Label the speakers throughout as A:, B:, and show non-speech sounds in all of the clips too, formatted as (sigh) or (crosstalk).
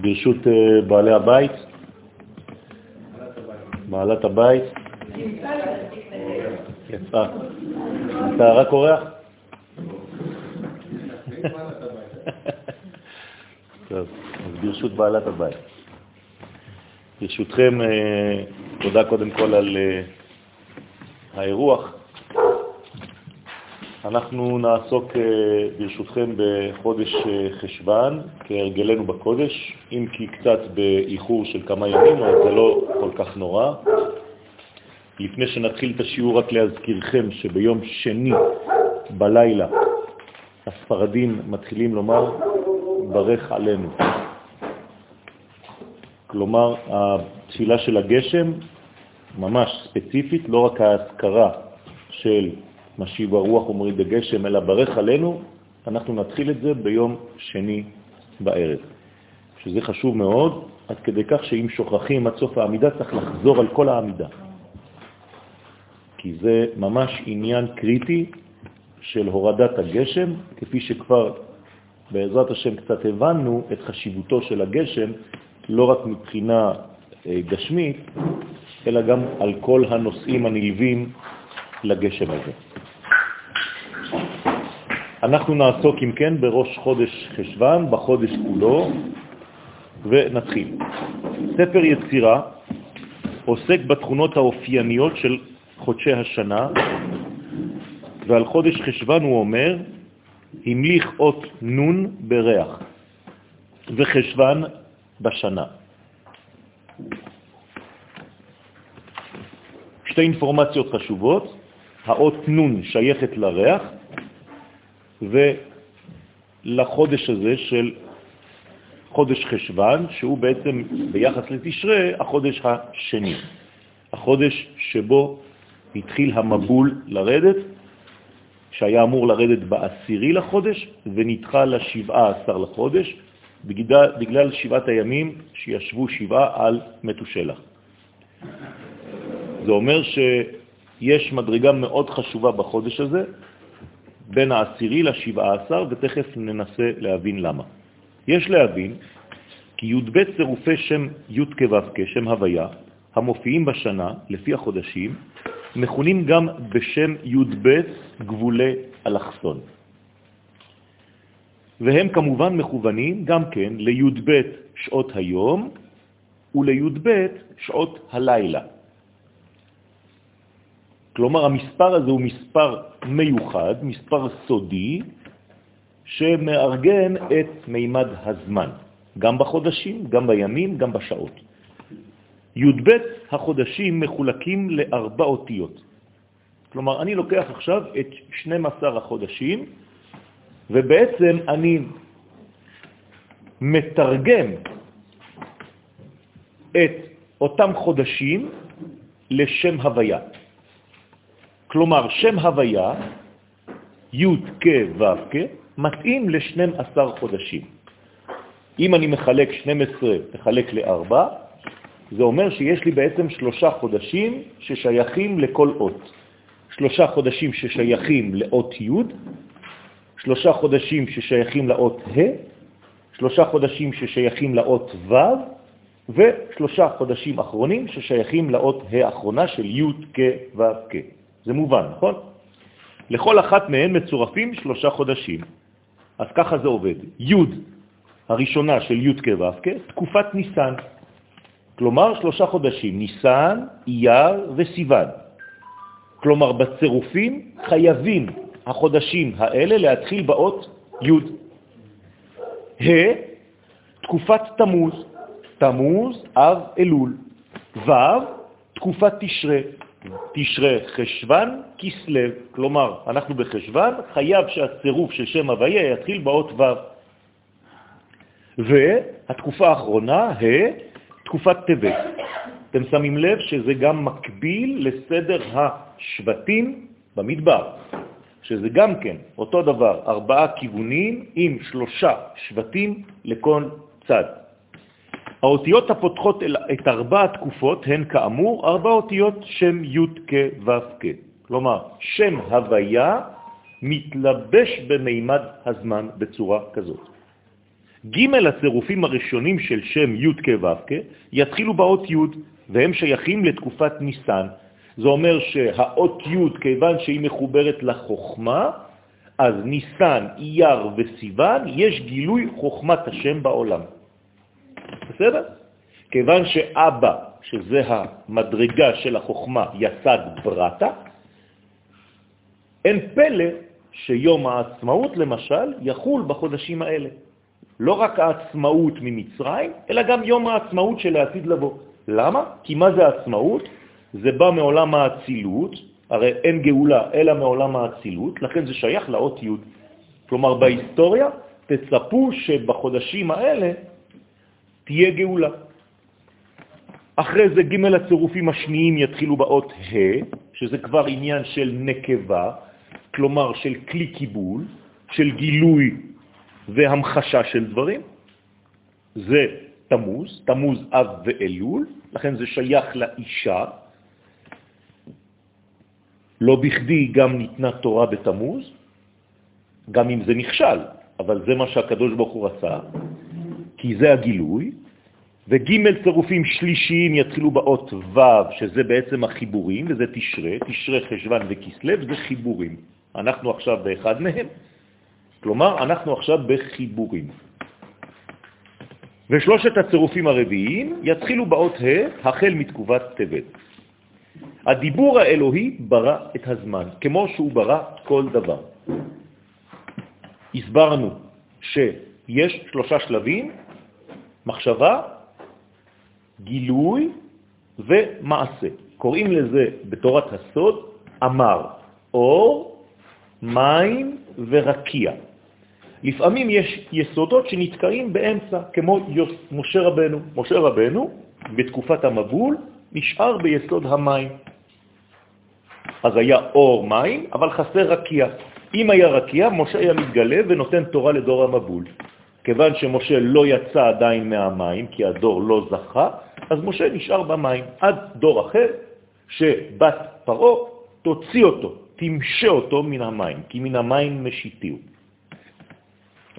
A: ברשות אה, בעלי הבית, בעלת הבית, יצא. אתה רק אורח? (laughs) טוב, אז ברשות בעלת הבית. ברשותכם, אה, תודה קודם כל על אה, האירוח. אנחנו נעסוק אה, ברשותכם בחודש חשבן, כהרגלנו בקודש, אם כי קצת באיחור של כמה ימים, אבל זה לא כל כך נורא. לפני שנתחיל את השיעור, רק להזכירכם שביום שני בלילה הספרדים מתחילים לומר ברך עלינו. כלומר, התפילה של הגשם, ממש ספציפית, לא רק ההזכרה של משיב הרוח ומוריד הגשם, אלא ברך עלינו, אנחנו נתחיל את זה ביום שני בערב. שזה חשוב מאוד, עד כדי כך שאם שוכחים עד סוף העמידה, צריך לחזור על כל העמידה. כי זה ממש עניין קריטי של הורדת הגשם, כפי שכבר בעזרת השם קצת הבנו את חשיבותו של הגשם, לא רק מבחינה אה, גשמית, אלא גם על כל הנושאים הנלווים לגשם הזה. אנחנו נעסוק, אם כן, בראש חודש חשבן, בחודש כולו, ונתחיל. ספר יצירה עוסק בתכונות האופייניות של חודשי השנה, ועל חודש חשבן הוא אומר, המליך אות נון בריח, וחשבן בשנה. שתי אינפורמציות חשובות, האות נון שייכת לריח, ולחודש הזה של חודש חשבן, שהוא בעצם ביחס לתשרה החודש השני, החודש שבו התחיל המבול לרדת, שהיה אמור לרדת בעשירי לחודש ונדחה לשבעה עשר לחודש, בגלל, בגלל שבעת הימים שישבו שבעה על מתושלח. זה אומר שיש מדרגה מאוד חשובה בחודש הזה, בין העשירי לשבעה עשר, ותכף ננסה להבין למה. יש להבין כי י"ב צירופי שם י' כו' כשם הוויה, המופיעים בשנה, לפי החודשים, מכונים גם בשם י"ב גבולי אלכסון. והם כמובן מכוונים גם כן לי"ב שעות היום ולי"ב שעות הלילה. כלומר, המספר הזה הוא מספר מיוחד, מספר סודי, שמארגן את מימד הזמן, גם בחודשים, גם בימים, גם בשעות. י"ב החודשים מחולקים לארבע אותיות. כלומר, אני לוקח עכשיו את 12 החודשים, ובעצם אני מתרגם את אותם חודשים לשם הוויה. כלומר, שם הוויה, י' כ' ו' כ', מתאים ל-12 חודשים. אם אני מחלק 12, מחלק ל-4, זה אומר שיש לי בעצם שלושה חודשים ששייכים לכל אות. שלושה חודשים ששייכים לאות י', שלושה חודשים ששייכים לאות ה', שלושה חודשים ששייכים לאות ו', ושלושה חודשים אחרונים ששייכים לאות ה' האחרונה של י' כ' ו' כ'. זה מובן, נכון? לכל אחת מהן מצורפים שלושה חודשים. אז ככה זה עובד. י' הראשונה של י' כ' ו' כ', תקופת ניסן. כלומר שלושה חודשים, ניסן, אייר וסיוון. כלומר בצירופים חייבים החודשים האלה להתחיל באות י'. ה', תקופת תמוז, תמוז, אב, אלול. ו', תקופת תשרה, תשרה חשבן, כסלב. כלומר, אנחנו בחשבן, חייב שהצירוף של שם הוויה יתחיל באות ו'. והתקופה האחרונה, ה', תקופת טבת. אתם שמים לב שזה גם מקביל לסדר השבטים במדבר, שזה גם כן אותו דבר, ארבעה כיוונים עם שלושה שבטים לכל צד. האותיות הפותחות את ארבע התקופות הן כאמור ארבע אותיות שם י' כ' ו' כ'. כלומר, שם הוויה מתלבש במימד הזמן בצורה כזאת. ג' הצירופים הראשונים של שם י' כ' ו' כ' יתחילו באות י', והם שייכים לתקופת ניסן. זה אומר שהאות י', כיוון שהיא מחוברת לחוכמה, אז ניסן, אייר וסיוון, יש גילוי חוכמת השם בעולם. בסדר? כיוון שאבא, שזה המדרגה של החוכמה, יסד ברטה, אין פלא שיום העצמאות, למשל, יחול בחודשים האלה. לא רק העצמאות ממצרים, אלא גם יום העצמאות של העתיד לבוא. למה? כי מה זה עצמאות? זה בא מעולם האצילות, הרי אין גאולה אלא מעולם האצילות, לכן זה שייך לאות י'. כלומר, בהיסטוריה תצפו שבחודשים האלה תהיה גאולה. אחרי זה ג' הצירופים השניים יתחילו באות ה', שזה כבר עניין של נקבה, כלומר של כלי קיבול, של גילוי והמחשה של דברים. זה תמוז, תמוז אב ואלול, לכן זה שייך לאישה. לא בכדי גם ניתנה תורה בתמוז, גם אם זה נכשל, אבל זה מה שהקדוש ברוך הוא רצה, כי זה הגילוי, וג' צירופים שלישיים יתחילו באות ו', שזה בעצם החיבורים, וזה תשרה, תשרה חשבן וכסלב, זה חיבורים. אנחנו עכשיו באחד מהם, כלומר, אנחנו עכשיו בחיבורים. ושלושת הצירופים הרביעיים יתחילו באות ה' החל מתקובת טבת. הדיבור האלוהי ברא את הזמן, כמו שהוא ברא כל דבר. הסברנו שיש שלושה שלבים, מחשבה, גילוי ומעשה. קוראים לזה בתורת הסוד אמר, אור, מים ורקיע. לפעמים יש יסודות שנתקעים באמצע, כמו יוס, משה רבנו. משה רבנו, בתקופת המבול, נשאר ביסוד המים. אז היה אור מים, אבל חסר רקיע. אם היה רקיע, משה היה מתגלה ונותן תורה לדור המבול. כיוון שמשה לא יצא עדיין מהמים, כי הדור לא זכה, אז משה נשאר במים עד דור אחר, שבת פרו תוציא אותו, תמשה אותו מן המים, כי מן המים משיתיו.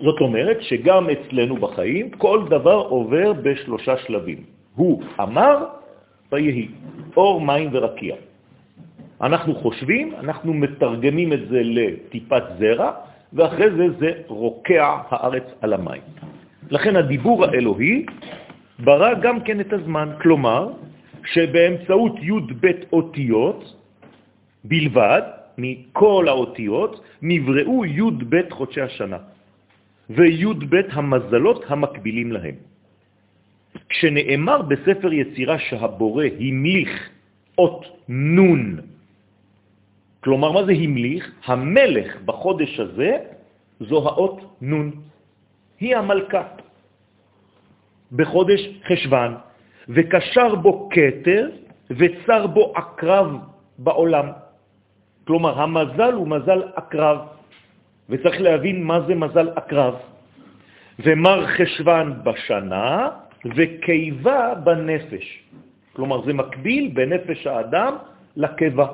A: זאת אומרת שגם אצלנו בחיים כל דבר עובר בשלושה שלבים. הוא אמר ויהי, אור, מים ורקיע. אנחנו חושבים, אנחנו מתרגמים את זה לטיפת זרע, ואחרי זה זה רוקע הארץ על המים. לכן הדיבור האלוהי ברא גם כן את הזמן, כלומר שבאמצעות י' ב' אותיות בלבד, מכל האותיות, נבראו י' ב' חודשי השנה. וי"ב המזלות המקבילים להם. כשנאמר בספר יצירה שהבורא המליך אות נון, כלומר, מה זה המליך? המלך בחודש הזה זו האות נון. היא המלכה. בחודש חשבן, וקשר בו קטר וצר בו עקרב בעולם. כלומר, המזל הוא מזל עקרב. וצריך להבין מה זה מזל אקרב. ומר חשבן בשנה וקיבה בנפש. כלומר, זה מקביל בנפש האדם לקיבה.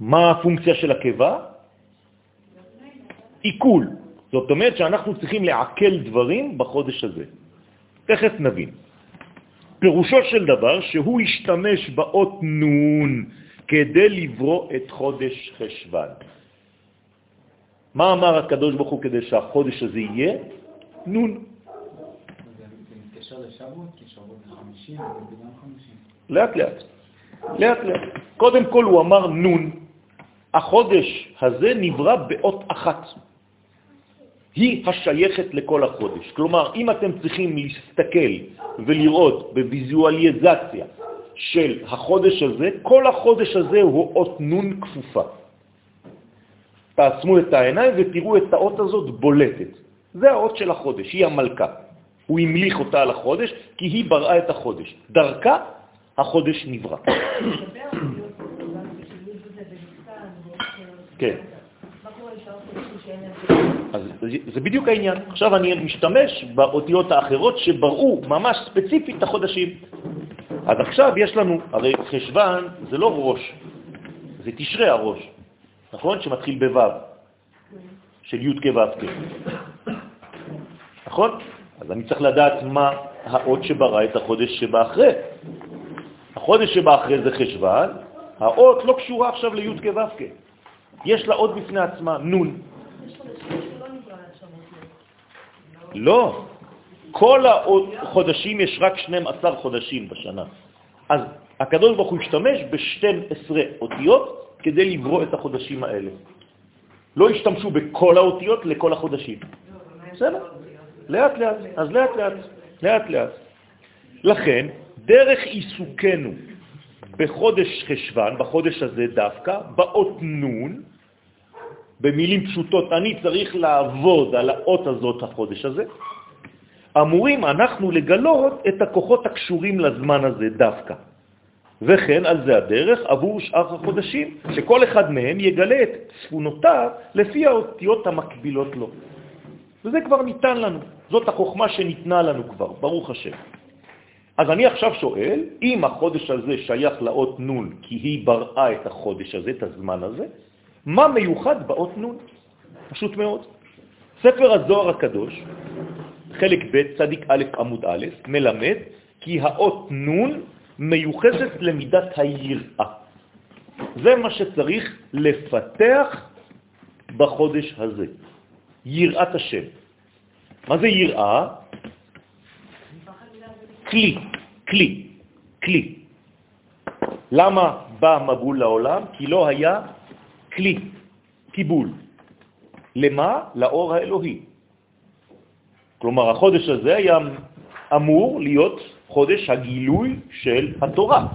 A: מה הפונקציה של הקיבה? עיכול. זאת אומרת שאנחנו צריכים לעכל דברים בחודש הזה. תכף נבין. פירושו של דבר שהוא השתמש באות נון כדי לברוא את חודש חשבן. מה אמר הקדוש ברוך הוא כדי שהחודש הזה יהיה? נון. לאט לאט. לאט לאט. קודם כל הוא אמר נון. החודש הזה נברא באות אחת. היא השייכת לכל החודש. כלומר, אם אתם צריכים להסתכל ולראות בוויזואליזציה של החודש הזה, כל החודש הזה הוא אות נון כפופה. תעצמו את העיניים ותראו את האות הזאת בולטת. זה האות של החודש, היא המלכה. הוא המליך אותה על החודש כי היא בראה את החודש. דרכה החודש נברא. כן. אז זה בדיוק העניין. עכשיו אני משתמש באותיות האחרות שבראו ממש ספציפית את החודשים. אז עכשיו יש לנו, הרי חשבן זה לא ראש, זה תשרי הראש, נכון? שמתחיל בו' של י' כו' כ'. נכון? אז אני צריך לדעת מה האות שברא את החודש שבאחרי. החודש שבאחרי זה חשבן, האות לא קשורה עכשיו לי' כו' יש לה אות בפני עצמה, נון. לא, כל החודשים יש רק 12 חודשים בשנה. אז הקדוש ברוך הוא השתמש ב-12 אותיות כדי לברוא את החודשים האלה. לא השתמשו בכל האותיות לכל החודשים. בסדר? לאט לאט, אז לאט לאט, לאט לאט. לכן, דרך עיסוקנו בחודש חשבן, בחודש הזה דווקא, באות נון, במילים פשוטות, אני צריך לעבוד על האות הזאת החודש הזה, אמורים אנחנו לגלות את הכוחות הקשורים לזמן הזה דווקא. וכן על זה הדרך עבור שאר החודשים, שכל אחד מהם יגלה את צפונותיו לפי האותיות המקבילות לו. וזה כבר ניתן לנו, זאת החוכמה שניתנה לנו כבר, ברוך השם. אז אני עכשיו שואל, אם החודש הזה שייך לאות נון, כי היא בראה את החודש הזה, את הזמן הזה, מה מיוחד באות נון? פשוט מאוד. ספר הזוהר הקדוש, חלק ב', צדיק א', עמוד א', מלמד כי האות נון מיוחסת למידת היראה. זה מה שצריך לפתח בחודש הזה, יראת השם. מה זה יראה? כלי, כלי, כלי. למה בא מבול לעולם? כי לא היה כלי, קיבול. למה? לאור האלוהי. כלומר, החודש הזה היה אמור להיות חודש הגילוי של התורה.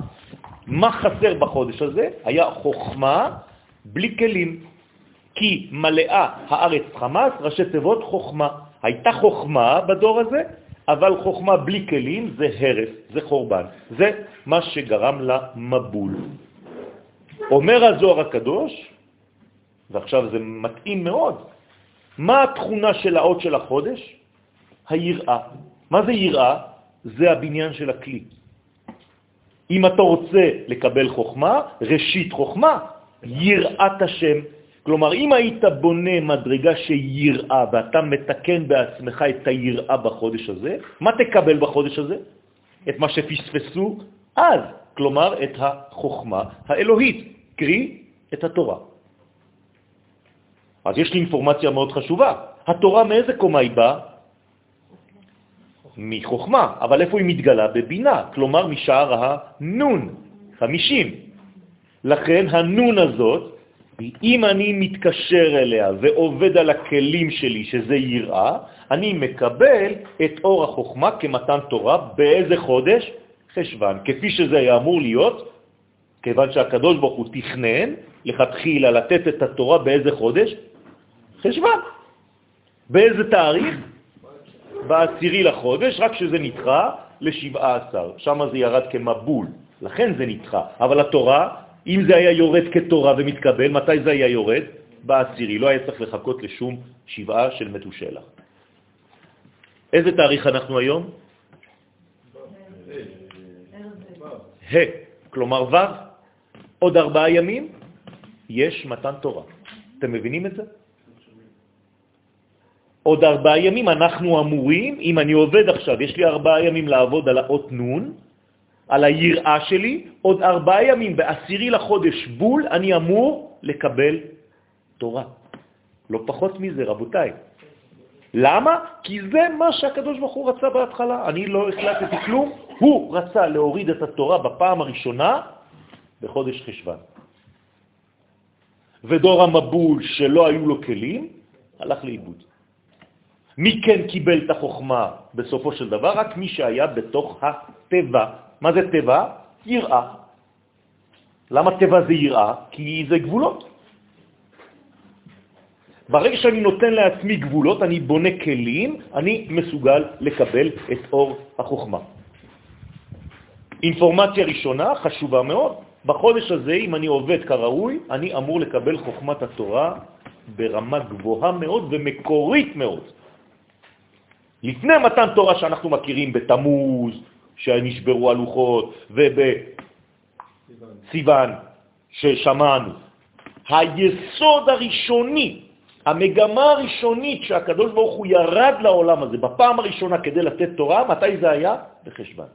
A: מה חסר בחודש הזה? היה חוכמה בלי כלים. כי מלאה הארץ חמאס, ראשי תיבות חוכמה. הייתה חוכמה בדור הזה, אבל חוכמה בלי כלים זה הרס, זה חורבן. זה מה שגרם למבול. אומר הזוהר הקדוש, ועכשיו זה מתאים מאוד, מה התכונה של האות של החודש? היראה. מה זה יראה? זה הבניין של הכלי. אם אתה רוצה לקבל חוכמה, ראשית חוכמה, יראת השם. כלומר, אם היית בונה מדרגה שיראה ואתה מתקן בעצמך את היראה בחודש הזה, מה תקבל בחודש הזה? את מה שפספסו אז, כלומר את החוכמה האלוהית, קרי את התורה. אז יש לי אינפורמציה מאוד חשובה. התורה מאיזה קומה היא באה? מחוכמה, אבל איפה היא מתגלה? בבינה, כלומר משער הנון, 50. לכן הנון הזאת, אם אני מתקשר אליה ועובד על הכלים שלי, שזה יראה, אני מקבל את אור החוכמה כמתן תורה באיזה חודש? חשבן, כפי שזה היה אמור להיות, כיוון שהקדוש ברוך הוא תכנן לכתחילה לתת את התורה באיזה חודש? חשבן. באיזה תאריך? בעשירי לחודש, רק שזה נדחה לשבעה עשר. שם זה ירד כמבול, לכן זה נדחה. אבל התורה, אם זה היה יורד כתורה ומתקבל, מתי זה היה יורד? בעשירי. לא היה צריך לחכות לשום שבעה של מתושלח. איזה תאריך אנחנו היום? ה', כלומר ו', עוד ארבעה ימים יש מתן תורה. אתם מבינים את זה? עוד ארבעה ימים אנחנו אמורים, אם אני עובד עכשיו, יש לי ארבעה ימים לעבוד על האות נון, על היראה שלי, עוד ארבעה ימים בעשירי לחודש בול אני אמור לקבל תורה. לא פחות מזה, רבותיי. למה? כי זה מה שהקדוש ברוך הוא רצה בהתחלה. אני לא החלטתי כלום, הוא רצה להוריד את התורה בפעם הראשונה בחודש חשבן. ודור המבול שלא היו לו כלים, הלך לאיבוד. מי כן קיבל את החוכמה בסופו של דבר? רק מי שהיה בתוך הטבע. מה זה טבע? יראה. למה טבע זה יראה? כי זה גבולות. ברגע שאני נותן לעצמי גבולות, אני בונה כלים, אני מסוגל לקבל את אור החוכמה. אינפורמציה ראשונה, חשובה מאוד, בחודש הזה, אם אני עובד כראוי, אני אמור לקבל חוכמת התורה ברמה גבוהה מאוד ומקורית מאוד. לפני מתן תורה שאנחנו מכירים בתמוז, שנשברו הלוחות, ובסיוון ששמענו. היסוד הראשוני, המגמה הראשונית שהקדוש ברוך הוא ירד לעולם הזה בפעם הראשונה כדי לתת תורה, מתי זה היה? בחשבן.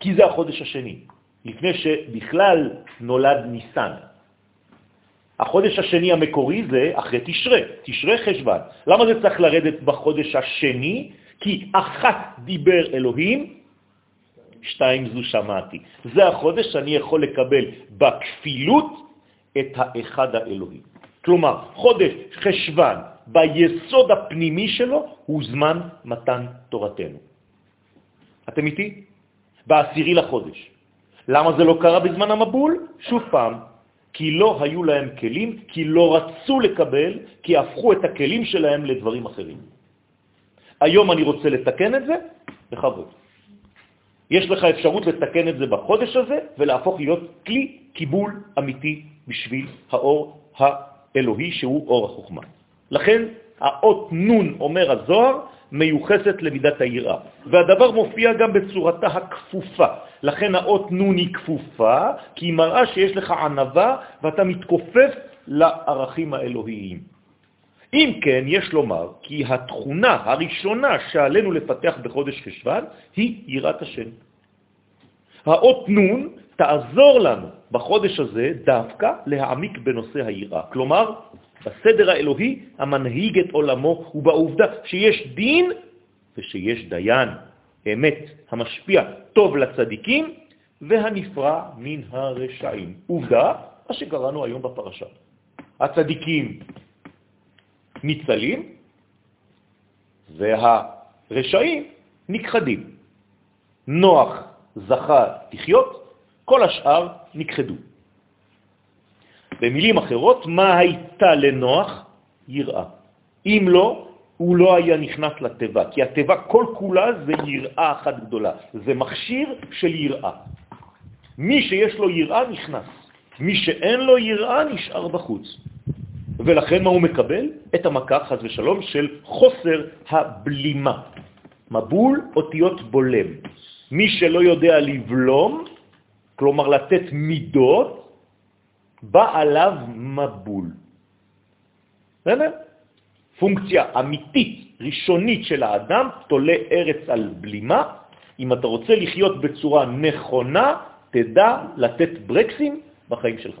A: כי זה החודש השני, לפני שבכלל נולד ניסן. החודש השני המקורי זה אחרי תשרה, תשרה חשבן. למה זה צריך לרדת בחודש השני? כי אחת דיבר אלוהים, שתיים זו שמעתי. זה החודש שאני יכול לקבל בכפילות את האחד האלוהי. כלומר, חודש חשבן ביסוד הפנימי שלו הוא זמן מתן תורתנו. אתם איתי? בעשירי לחודש. למה זה לא קרה בזמן המבול? שוב פעם, כי לא היו להם כלים, כי לא רצו לקבל, כי הפכו את הכלים שלהם לדברים אחרים. היום אני רוצה לתקן את זה, בכבוד. יש לך אפשרות לתקן את זה בחודש הזה ולהפוך להיות כלי קיבול אמיתי בשביל האור האלוהי שהוא אור החוכמה. לכן האות נון, אומר הזוהר, מיוחסת למידת היראה. והדבר מופיע גם בצורתה הכפופה. לכן האות נון היא כפופה, כי היא מראה שיש לך ענבה ואתה מתכופף לערכים האלוהיים. אם כן, יש לומר כי התכונה הראשונה שעלינו לפתח בחודש חשבן היא יראת השם. האות נון תעזור לנו בחודש הזה דווקא להעמיק בנושא היראה. כלומר, בסדר האלוהי המנהיג את עולמו ובעובדה שיש דין ושיש דיין, אמת המשפיע טוב לצדיקים והנפרע מן הרשעים. עובדה, מה שקראנו היום בפרשה. הצדיקים ניצלים והרשעים נכחדים. נוח זכה לחיות, כל השאר נכחדו. במילים אחרות, מה הייתה לנוח? יראה. אם לא, הוא לא היה נכנס לטבע, כי הטבע כל כולה זה יראה אחת גדולה, זה מכשיר של יראה. מי שיש לו יראה נכנס, מי שאין לו יראה נשאר בחוץ. ולכן מה הוא מקבל? את המכה, חז ושלום, של חוסר הבלימה. מבול אותיות בולם. מי שלא יודע לבלום, כלומר לתת מידות, בא עליו מבול. בסדר? פונקציה אמיתית, ראשונית של האדם, תולה ארץ על בלימה. אם אתה רוצה לחיות בצורה נכונה, תדע לתת ברקסים בחיים שלך.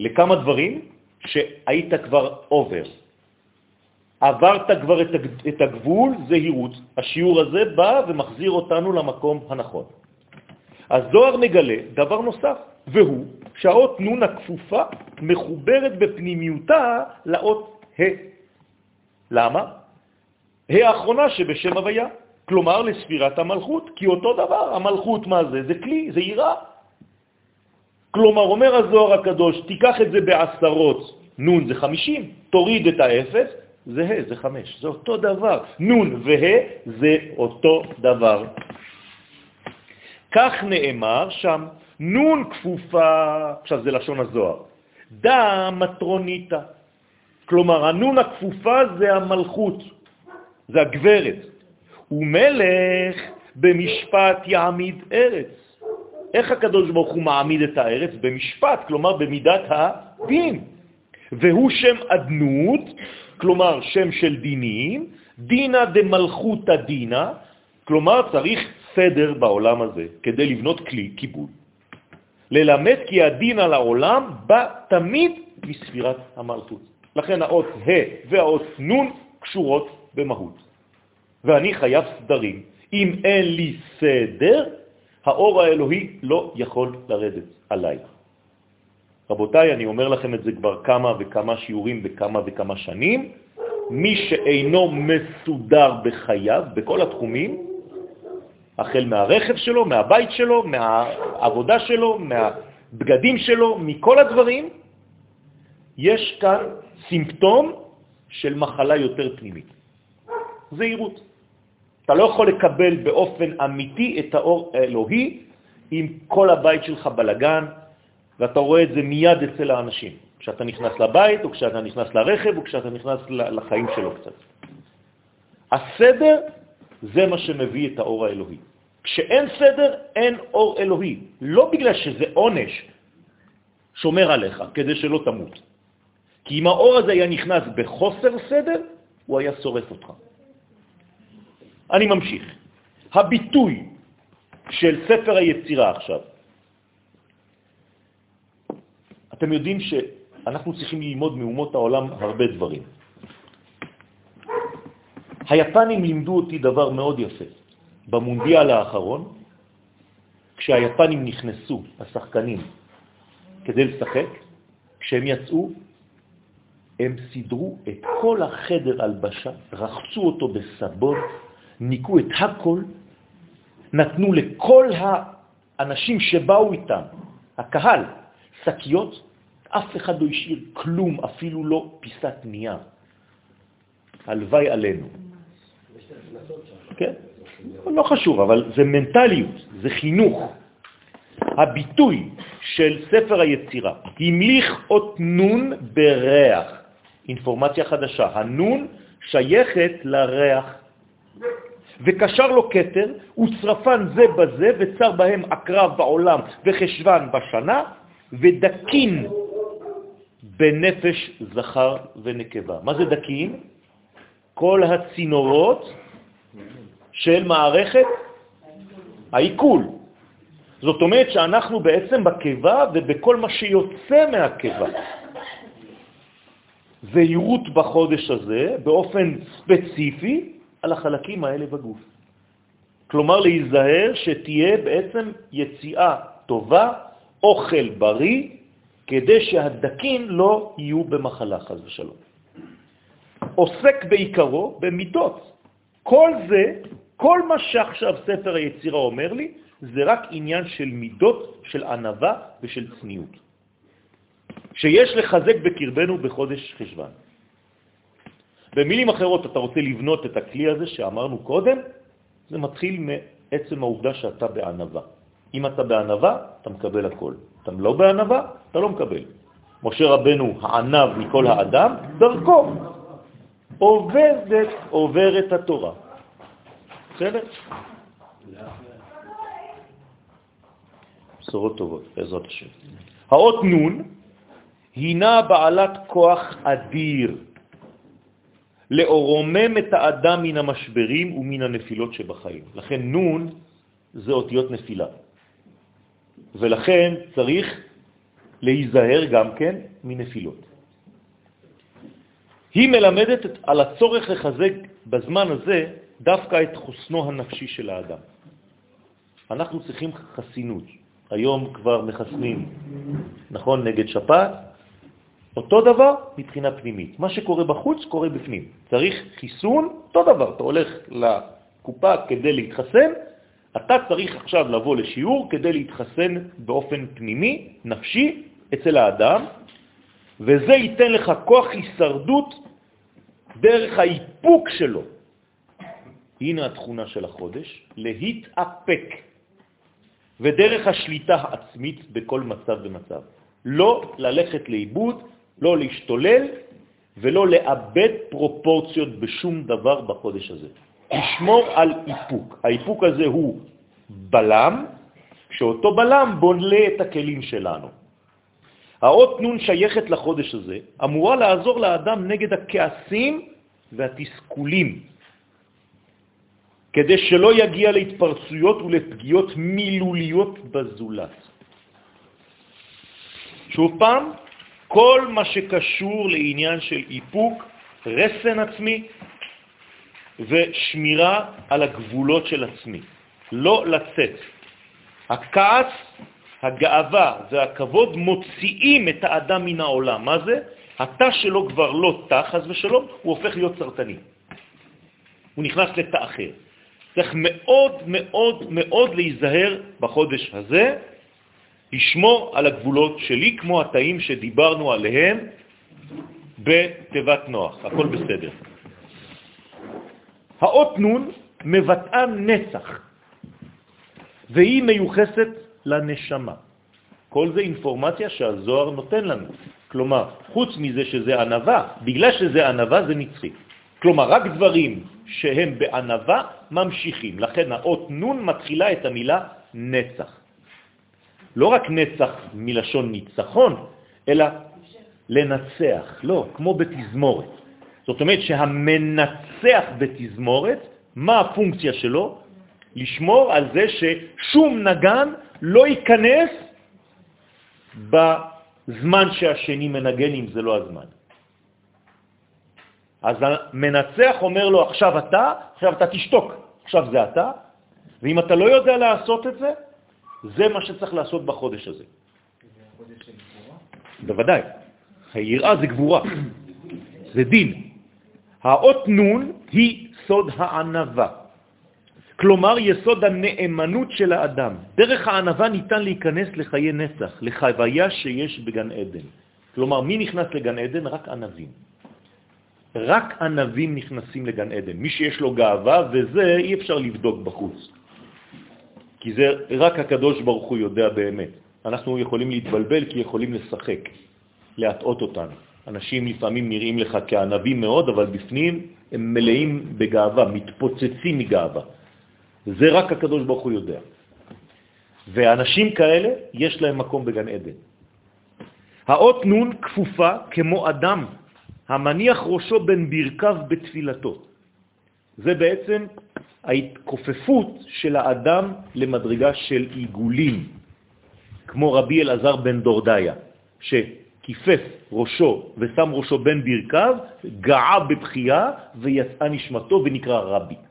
A: לכמה דברים שהיית כבר עובר. עברת כבר את הגבול, זהירות. השיעור הזה בא ומחזיר אותנו למקום הנכון. הזוהר מגלה דבר נוסף, והוא שהאות נון הכפופה מחוברת בפנימיותה לאות ה'. למה? ה' האחרונה שבשם הוויה, כלומר לספירת המלכות, כי אותו דבר, המלכות מה זה? זה כלי, זה יראה. כלומר, אומר הזוהר הקדוש, תיקח את זה בעשרות, נון זה חמישים, תוריד את האפס, זה ה', זה חמש, זה אותו דבר. נון וה' זה אותו דבר. כך נאמר שם, נון כפופה, עכשיו זה לשון הזוהר, דה מטרוניתא. כלומר, הנון הכפופה זה המלכות, זה הגברת. ומלך במשפט יעמיד ארץ. איך הקדוש ברוך הוא מעמיד את הארץ? במשפט, כלומר במידת הדין. והוא שם אדנות, כלומר שם של דינים, דינה דמלכותא דינה, כלומר צריך סדר בעולם הזה כדי לבנות כלי קיבול. ללמד כי הדין על העולם בא תמיד מספירת המלכות. לכן האות ה' והאות נ' קשורות במהות. ואני חייב סדרים. אם אין לי סדר, האור האלוהי לא יכול לרדת עליי. רבותיי, אני אומר לכם את זה כבר כמה וכמה שיעורים בכמה וכמה שנים, מי שאינו מסודר בחייו, בכל התחומים, החל מהרכב שלו, מהבית שלו, מהעבודה שלו, מהבגדים שלו, מכל הדברים, יש כאן סימפטום של מחלה יותר פנימית. זהירות. אתה לא יכול לקבל באופן אמיתי את האור האלוהי אם כל הבית שלך בלגן, ואתה רואה את זה מיד אצל האנשים, כשאתה נכנס לבית, או כשאתה נכנס לרכב, או כשאתה נכנס לחיים שלו קצת. הסדר זה מה שמביא את האור האלוהי. כשאין סדר, אין אור אלוהי. לא בגלל שזה עונש שומר עליך, כדי שלא תמות. כי אם האור הזה היה נכנס בחוסר סדר, הוא היה שורף אותך. אני ממשיך. הביטוי של ספר היצירה עכשיו. אתם יודעים שאנחנו צריכים ללמוד מאומות העולם הרבה דברים. היפנים לימדו אותי דבר מאוד יפה. במונדיאל האחרון, כשהיפנים נכנסו, השחקנים, כדי לשחק, כשהם יצאו, הם סידרו את כל החדר הלבשה, רחצו אותו בסבון, ניקו את הכל, נתנו לכל האנשים שבאו איתם, הקהל, שקיות, אף אחד לא השאיר כלום, אפילו לא פיסת נייר. הלוואי עלינו. כן, לא חשוב, אבל זה מנטליות, זה חינוך. הביטוי של ספר היצירה, המליך אות נון בריח, אינפורמציה חדשה, הנון שייכת לריח, וקשר לו קטר, וצרפן זה בזה, וצר בהם עקרב בעולם וחשבן בשנה, ודקין בנפש זכר ונקבה. מה זה דקין? כל הצינורות של מערכת העיכול. זאת אומרת שאנחנו בעצם בקיבה ובכל מה שיוצא מהקיבה. זהירות בחודש הזה באופן ספציפי על החלקים האלה בגוף. כלומר, להיזהר שתהיה בעצם יציאה טובה, אוכל בריא, כדי שהדקים לא יהיו במחלה, חז ושלום. עוסק בעיקרו במידות. כל זה, כל מה שעכשיו ספר היצירה אומר לי, זה רק עניין של מידות, של ענבה ושל צניעות, שיש לחזק בקרבנו בחודש חשבן. במילים אחרות, אתה רוצה לבנות את הכלי הזה שאמרנו קודם, זה מתחיל מעצם העובדה שאתה בענבה. אם אתה בענבה, אתה מקבל הכל. אתה לא בענבה, אתה לא מקבל. משה רבנו הענב מכל האדם, דרכו עובדת, עוברת התורה. בסדר? בשורות טובות, בעזרת השם. האות נון הינה בעלת כוח אדיר לאורומם את האדם מן המשברים ומן הנפילות שבחיים. לכן נון זה אותיות נפילה. ולכן צריך להיזהר גם כן מנפילות. היא מלמדת על הצורך לחזק בזמן הזה דווקא את חוסנו הנפשי של האדם. אנחנו צריכים חסינות. היום כבר מחסנים, נכון, נגד שפעת, אותו דבר מבחינה פנימית. מה שקורה בחוץ קורה בפנים. צריך חיסון, אותו דבר. אתה הולך לקופה כדי להתחסן, אתה צריך עכשיו לבוא לשיעור כדי להתחסן באופן פנימי, נפשי, אצל האדם, וזה ייתן לך כוח הישרדות דרך האיפוק שלו. הנה התכונה של החודש, להתאפק, ודרך השליטה העצמית בכל מצב ומצב. לא ללכת לאיבוד, לא להשתולל ולא לאבד פרופורציות בשום דבר בחודש הזה. לשמור על איפוק. האיפוק הזה הוא בלם, שאותו בלם בונה את הכלים שלנו. האות נון שייכת לחודש הזה, אמורה לעזור לאדם נגד הכעסים והתסכולים, כדי שלא יגיע להתפרצויות ולפגיעות מילוליות בזולת. שוב פעם, כל מה שקשור לעניין של איפוק, רסן עצמי ושמירה על הגבולות של עצמי. לא לצאת. הכעס, הגאווה והכבוד מוציאים את האדם מן העולם. מה זה? התא שלו כבר לא תא, חז ושלום, הוא הופך להיות סרטני. הוא נכנס לתא אחר. צריך מאוד מאוד מאוד להיזהר בחודש הזה, לשמור על הגבולות שלי, כמו התאים שדיברנו עליהם בתיבת נוח. הכל בסדר. האות נון מבטאה נצח, והיא מיוחסת לנשמה. כל זה אינפורמציה שהזוהר נותן לנו. כלומר, חוץ מזה שזה ענבה, בגלל שזה ענבה זה נצחי. כלומר, רק דברים שהם בענבה ממשיכים. לכן האות נון מתחילה את המילה נצח. לא רק נצח מלשון ניצחון, אלא לנצח, לא, כמו בתזמורת. זאת אומרת שהמנצח בתזמורת, מה הפונקציה שלו? לשמור על זה ששום נגן לא ייכנס בזמן שהשני מנגן, אם זה לא הזמן. אז המנצח אומר לו, עכשיו אתה, עכשיו אתה תשתוק, עכשיו זה אתה, ואם אתה לא יודע לעשות את זה, זה מה שצריך לעשות בחודש הזה. בוודאי. היראה זה גבורה, זה דין. האות נון היא סוד הענבה. כלומר, יסוד הנאמנות של האדם. דרך הענבה ניתן להיכנס לחיי נצח, לחוויה שיש בגן עדן. כלומר, מי נכנס לגן עדן? רק ענבים. רק ענבים נכנסים לגן עדן. מי שיש לו גאווה, וזה אי אפשר לבדוק בחוץ. כי זה רק הקדוש ברוך הוא יודע באמת. אנחנו יכולים להתבלבל כי יכולים לשחק, להטעות אותנו. אנשים לפעמים נראים לך כענבים מאוד, אבל בפנים הם מלאים בגאווה, מתפוצצים מגאווה. זה רק הקדוש ברוך הוא יודע. ואנשים כאלה, יש להם מקום בגן עדן. האות נון כפופה כמו אדם המניח ראשו בין ברכיו בתפילתו. זה בעצם ההתכופפות של האדם למדרגה של עיגולים, כמו רבי אלעזר בן דורדיה, שכיפף ראשו ושם ראשו בין ברכיו, גאה בבחייה ויצאה נשמתו ונקרא רבי.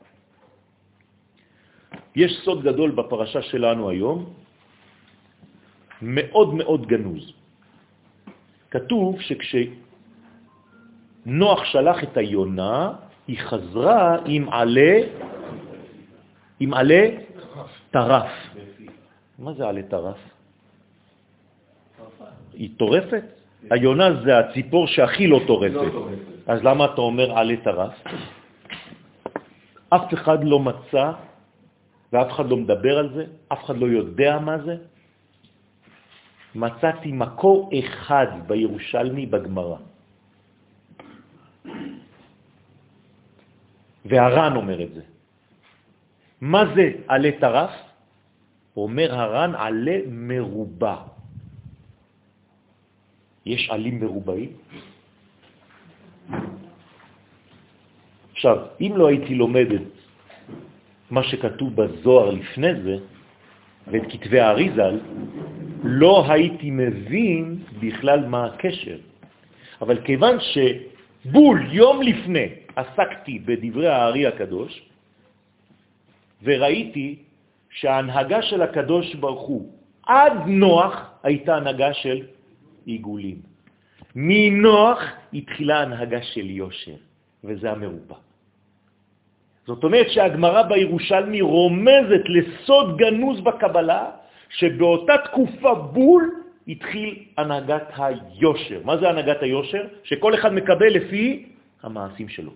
A: יש סוד גדול בפרשה שלנו היום, מאוד מאוד גנוז. כתוב שכשנוח שלח את היונה, היא חזרה עם עלה, עם עלה טרף. מה זה עלה טרף? היא טורפת? היונה זה הציפור שהכי לא טורפת. אז למה אתה אומר עלה טרף? אף אחד לא מצא ואף אחד לא מדבר על זה, אף אחד לא יודע מה זה. מצאתי מקור אחד בירושלמי בגמרא. והר"ן אומר את זה. מה זה עלה טרף? אומר הר"ן עלה מרובע. יש עלים מרובעים? עכשיו, אם לא הייתי לומד את מה שכתוב בזוהר לפני זה, ואת כתבי האריזל, לא הייתי מבין בכלל מה הקשר. אבל כיוון שבול יום לפני עסקתי בדברי הארי הקדוש, וראיתי שההנהגה של הקדוש ברוך הוא עד נוח הייתה הנהגה של עיגולים. מנוח התחילה הנהגה של יושר, וזה המרופא. זאת אומרת שהגמרא בירושלמי רומזת לסוד גנוז בקבלה, שבאותה תקופה בול התחיל הנהגת היושר. מה זה הנהגת היושר? שכל אחד מקבל לפי המעשים שלו,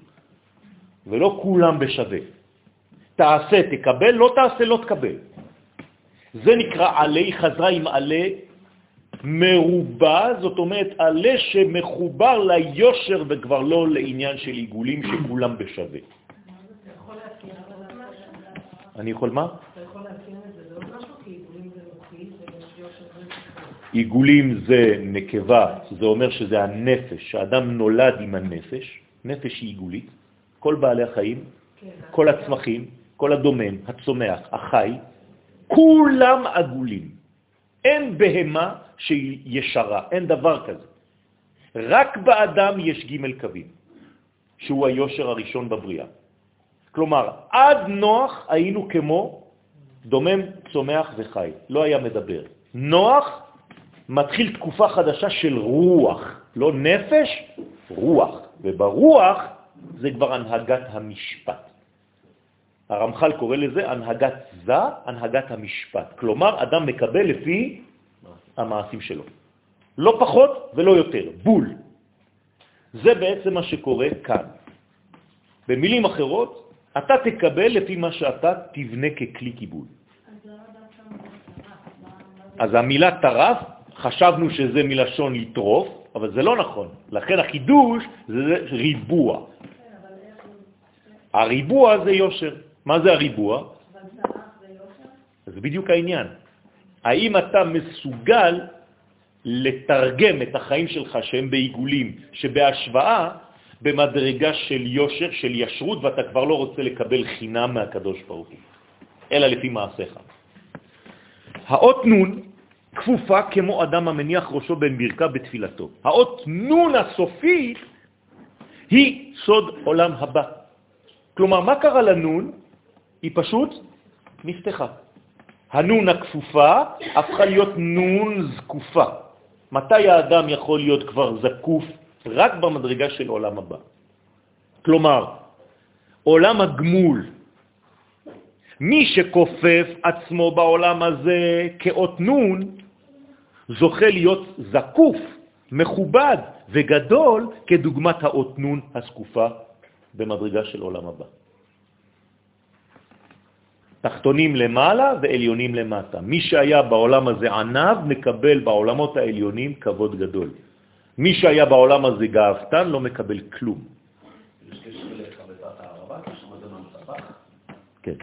A: ולא כולם בשווה. תעשה, תקבל, לא תעשה, לא תקבל. זה נקרא עלי, חזרה עם עלי מרובע, זאת אומרת עלי שמחובר ליושר וכבר לא לעניין של עיגולים שכולם בשווה. אני יכול מה? אתה יכול להכין את זה בעוד משהו, כי עיגולים זה עיגולים זה נקבה, זה אומר שזה הנפש, שהאדם נולד עם הנפש, נפש היא עיגולית, כל בעלי החיים, כן, כל הצמחים, כל הדומם, הצומח, החי, כולם עגולים. אין בהמה שהיא ישרה, אין דבר כזה. רק באדם יש ג' קווים, שהוא היושר הראשון בבריאה. כלומר, עד נוח היינו כמו דומם, צומח וחי, לא היה מדבר. נוח מתחיל תקופה חדשה של רוח, לא נפש, רוח. וברוח זה כבר הנהגת המשפט. הרמח"ל קורא לזה הנהגת זה, הנהגת המשפט. כלומר, אדם מקבל לפי המעשים שלו. לא פחות ולא יותר, בול. זה בעצם מה שקורה כאן. במילים אחרות, אתה תקבל לפי מה שאתה תבנה ככלי קיבול. אז המילה טרף, חשבנו שזה מלשון לטרוף, אבל זה לא נכון. לכן החידוש זה ריבוע. הריבוע זה יושר. מה זה הריבוע? זה בדיוק העניין. האם אתה מסוגל לתרגם את החיים שלך שהם בעיגולים, שבהשוואה במדרגה של יושר, של ישרות, ואתה כבר לא רוצה לקבל חינם מהקדוש ברוך הוא, אלא לפי מעשיך. האות נון כפופה כמו אדם המניח ראשו בין ברכה בתפילתו. האות נון הסופית היא סוד עולם הבא. כלומר, מה קרה לנון? היא פשוט נפתחה. הנון הכפופה הפכה להיות נון זקופה. מתי האדם יכול להיות כבר זקוף? רק במדרגה של עולם הבא. כלומר, עולם הגמול, מי שכופף עצמו בעולם הזה כאות נון, זוכה להיות זקוף, מכובד וגדול כדוגמת האות נון הסקופה במדרגה של עולם הבא. תחתונים למעלה ועליונים למטה. מי שהיה בעולם הזה ענב, מקבל בעולמות העליונים כבוד גדול. מי שהיה בעולם הזה גאוותן לא מקבל כלום. כן.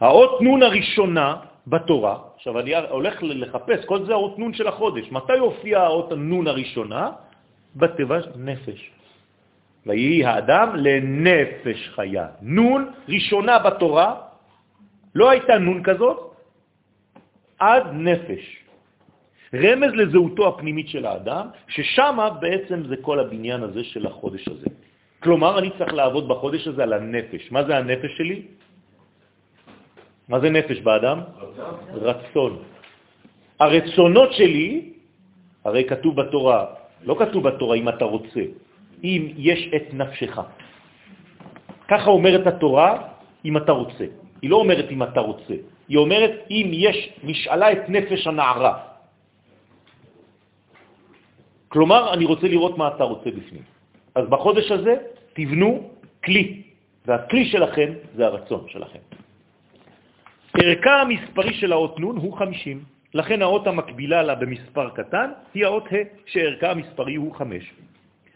A: האות נון הראשונה בתורה, עכשיו אני הולך לחפש, כל זה האות נון של החודש. מתי הופיע האות הנון הראשונה? בתיבה נפש. ויהי האדם לנפש חיה. נון ראשונה בתורה, לא הייתה נון כזאת, עד נפש. רמז לזהותו הפנימית של האדם, ששם בעצם זה כל הבניין הזה של החודש הזה. כלומר, אני צריך לעבוד בחודש הזה על הנפש. מה זה הנפש שלי? מה זה נפש באדם? רצון. הרצונות שלי, הרי כתוב בתורה, לא כתוב בתורה אם אתה רוצה, אם יש את נפשך. ככה אומרת התורה, אם אתה רוצה. היא לא אומרת אם אתה רוצה, היא אומרת אם יש משאלה את נפש הנערה. כלומר, אני רוצה לראות מה אתה רוצה בפנים. אז בחודש הזה תבנו כלי, והכלי שלכם זה הרצון שלכם. ערכה המספרי של האות נון הוא 50, לכן האות המקבילה לה במספר קטן היא האות ה', שערכה המספרי הוא 5.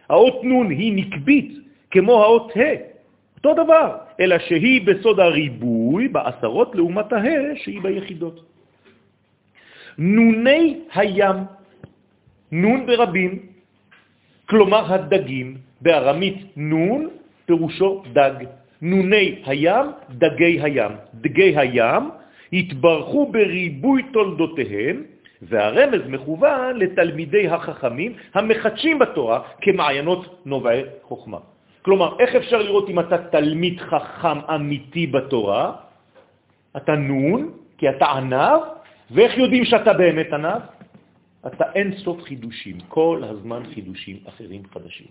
A: האות נון היא נקבית כמו האות ה', אותו דבר, אלא שהיא בסוד הריבוי בעשרות לעומת ה' שהיא ביחידות. נוני הים, נון ברבים, כלומר הדגים, בארמית נון פירושו דג. נוני הים, דגי הים. דגי הים התברכו בריבוי תולדותיהם, והרמז מכוון לתלמידי החכמים המחדשים בתורה כמעיינות נובעי חוכמה. כלומר, איך אפשר לראות אם אתה תלמיד חכם אמיתי בתורה? אתה נון, כי אתה ענב, ואיך יודעים שאתה באמת ענב? אתה אין סוף חידושים, כל הזמן חידושים אחרים חדשים.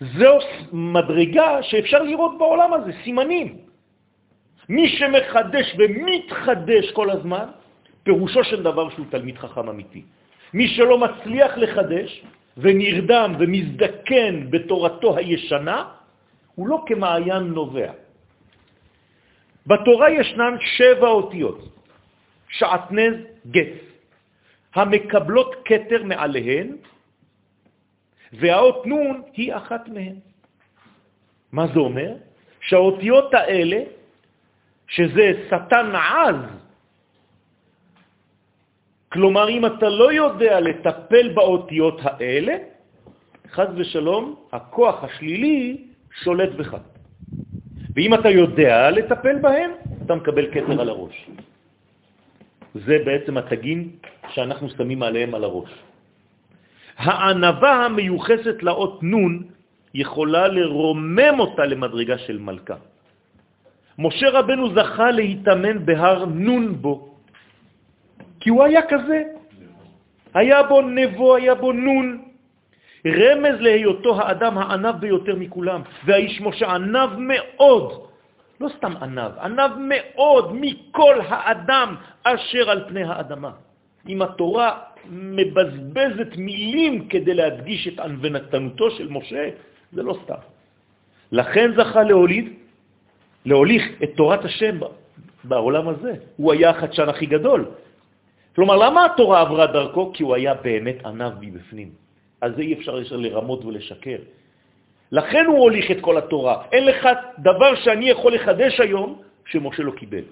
A: זו מדרגה שאפשר לראות בעולם הזה, סימנים. מי שמחדש ומתחדש כל הזמן, פירושו של דבר שהוא תלמיד חכם אמיתי. מי שלא מצליח לחדש ונרדם ומזדקן בתורתו הישנה, הוא לא כמעיין נובע. בתורה ישנן שבע אותיות, שעטנז גץ, המקבלות קטר מעליהן והאות נון היא אחת מהן. מה זה אומר? שהאותיות האלה, שזה שטן עז, כלומר, אם אתה לא יודע לטפל באותיות האלה, חז ושלום, הכוח השלילי שולט בך. ואם אתה יודע לטפל בהם, אתה מקבל קטר על הראש. זה בעצם התגים שאנחנו שמים עליהם על הראש. הענבה המיוחסת לאות נון יכולה לרומם אותה למדרגה של מלכה. משה רבנו זכה להתאמן בהר נון בו, כי הוא היה כזה. היה בו נבו, היה בו נון. רמז להיותו האדם הענב ביותר מכולם, והאיש משה ענב מאוד, לא סתם ענב, ענב מאוד מכל האדם אשר על פני האדמה. אם התורה מבזבזת מילים כדי להדגיש את ענוונתנותו של משה, זה לא סתם. לכן זכה להוליד, להוליך את תורת השם בעולם הזה. הוא היה החדשן הכי גדול. כלומר, למה התורה עברה דרכו? כי הוא היה באמת ענב מבפנים. אז זה אי אפשר לרמות ולשקר. לכן הוא הוליך את כל התורה. אין לך דבר שאני יכול לחדש היום שמשה לא קיבל.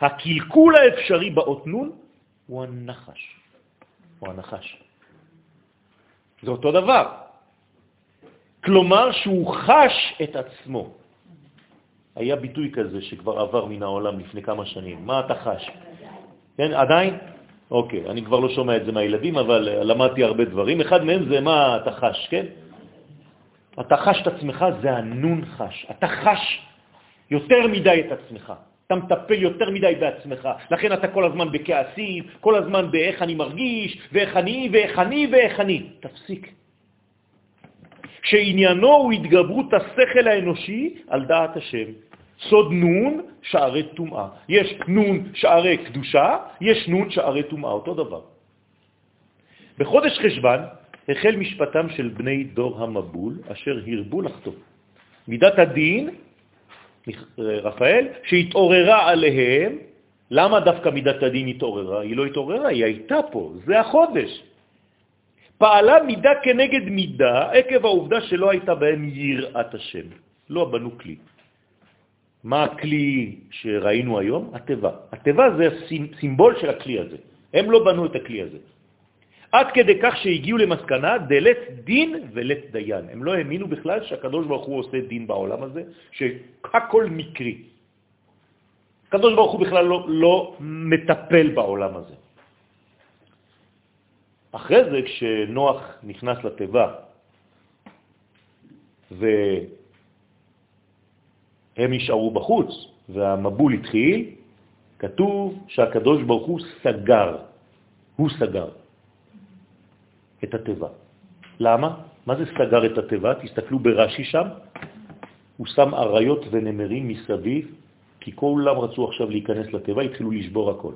A: הקלקול האפשרי באות נון הוא הנחש. או הנחש. זה אותו דבר. כלומר שהוא חש את עצמו. היה ביטוי כזה שכבר עבר מן העולם לפני כמה שנים. מה אתה חש? כן, עדיין? אוקיי, אני כבר לא שומע את זה מהילדים, אבל למדתי הרבה דברים. אחד מהם זה מה אתה חש, כן? אתה חש את עצמך, זה הנון חש. אתה חש יותר מדי את עצמך. אתה מטפל יותר מדי בעצמך, לכן אתה כל הזמן בכעסים, כל הזמן באיך אני מרגיש, ואיך אני, ואיך אני, ואיך אני. תפסיק. שעניינו הוא התגברות השכל האנושי על דעת השם. סוד נון, שערי טומאה. יש נון, שערי קדושה, יש נון, שערי טומאה, אותו דבר. בחודש חשבן החל משפטם של בני דור המבול, אשר הרבו לחטוא. מידת הדין, רפאל, שהתעוררה עליהם, למה דווקא מידת הדין התעוררה? היא לא התעוררה, היא הייתה פה, זה החודש. פעלה מידה כנגד מידה עקב העובדה שלא הייתה בהם יראת השם. לא בנו כלי. מה הכלי שראינו היום? הטבע. הטבע זה סימבול של הכלי הזה. הם לא בנו את הכלי הזה. עד כדי כך שהגיעו למסקנה דלת דין ולת דיין. הם לא האמינו בכלל שהקדוש ברוך הוא עושה דין בעולם הזה, שהכל מקרי. הקדוש ברוך הוא בכלל לא, לא מטפל בעולם הזה. אחרי זה, כשנוח נכנס לטבע והם נשארו בחוץ והמבול התחיל, כתוב שהקדוש ברוך הוא סגר, הוא סגר. את הטבע. למה? מה זה סגר את הטבע? תסתכלו ברש"י שם, הוא שם אריות ונמרים מסביב, כי כולם רצו עכשיו להיכנס לטבע, התחילו לשבור הכל.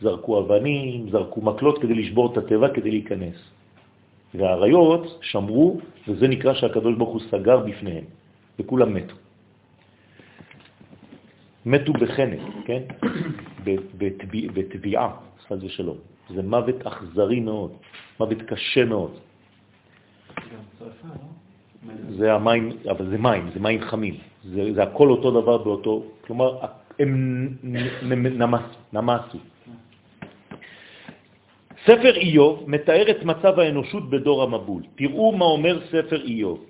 A: זרקו אבנים, זרקו מקלות כדי לשבור את הטבע, כדי להיכנס. והאריות שמרו, וזה נקרא שהקדוש ברוך הוא סגר בפניהם, וכולם מתו. מתו בחנק, כן? בטביעה, חס ושלום. זה מוות אכזרי מאוד, מוות קשה מאוד. זה המים, אבל זה מים, זה מים חמים. זה, זה הכל אותו דבר באותו, כלומר, הם נמס, נמסו. ספר איוב מתאר את מצב האנושות בדור המבול. תראו מה אומר ספר איוב.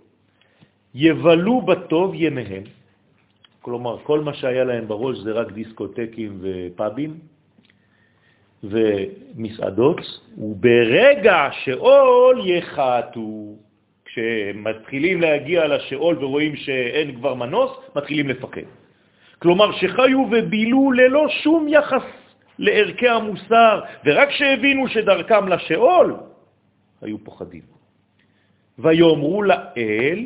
A: יבלו בטוב ימיהם, כלומר, כל מה שהיה להם בראש זה רק דיסקוטקים ופאבים, ומסעדות, וברגע שאול יחתו, כשמתחילים להגיע לשאול ורואים שאין כבר מנוס, מתחילים לפחד. כלומר שחיו ובילו ללא שום יחס לערכי המוסר, ורק שהבינו שדרכם לשאול, היו פוחדים. ויאמרו לאל,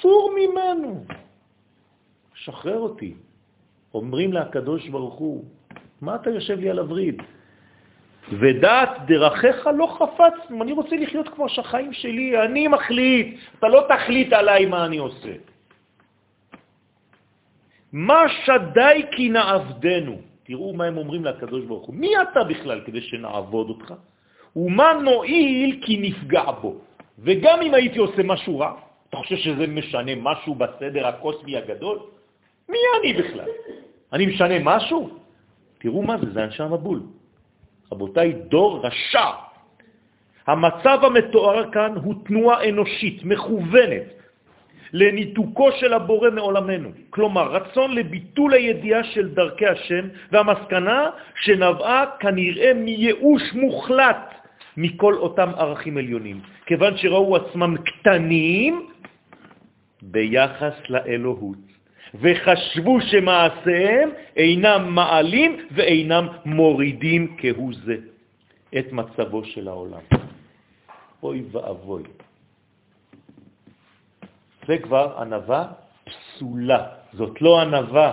A: סור ממנו, שחרר אותי. אומרים לקדוש ברוך הוא, מה אתה יושב לי על הווריד? ודעת דרכיך לא חפץ, אני רוצה לחיות כמו שהחיים שלי, אני מחליט, אתה לא תחליט עליי מה אני עושה. מה שדי כי נעבדנו? תראו מה הם אומרים לקדוש ברוך הוא. מי אתה בכלל כדי שנעבוד אותך? ומה נועיל כי נפגע בו? וגם אם הייתי עושה משהו רע, אתה חושב שזה משנה משהו בסדר הקוסמי הגדול? מי אני בכלל? אני משנה משהו? תראו מה זה, זה אנשי המבול. רבותיי, דור רשע. המצב המתואר כאן הוא תנועה אנושית, מכוונת, לניתוקו של הבורא מעולמנו. כלומר, רצון לביטול הידיעה של דרכי השם, והמסקנה שנבעה כנראה מייאוש מוחלט מכל אותם ערכים עליונים, כיוון שראו עצמם קטנים ביחס לאלוהות. וחשבו שמעשיהם אינם מעלים ואינם מורידים כהוא זה את מצבו של העולם. אוי ואבוי. זה כבר ענבה פסולה, זאת לא ענבה,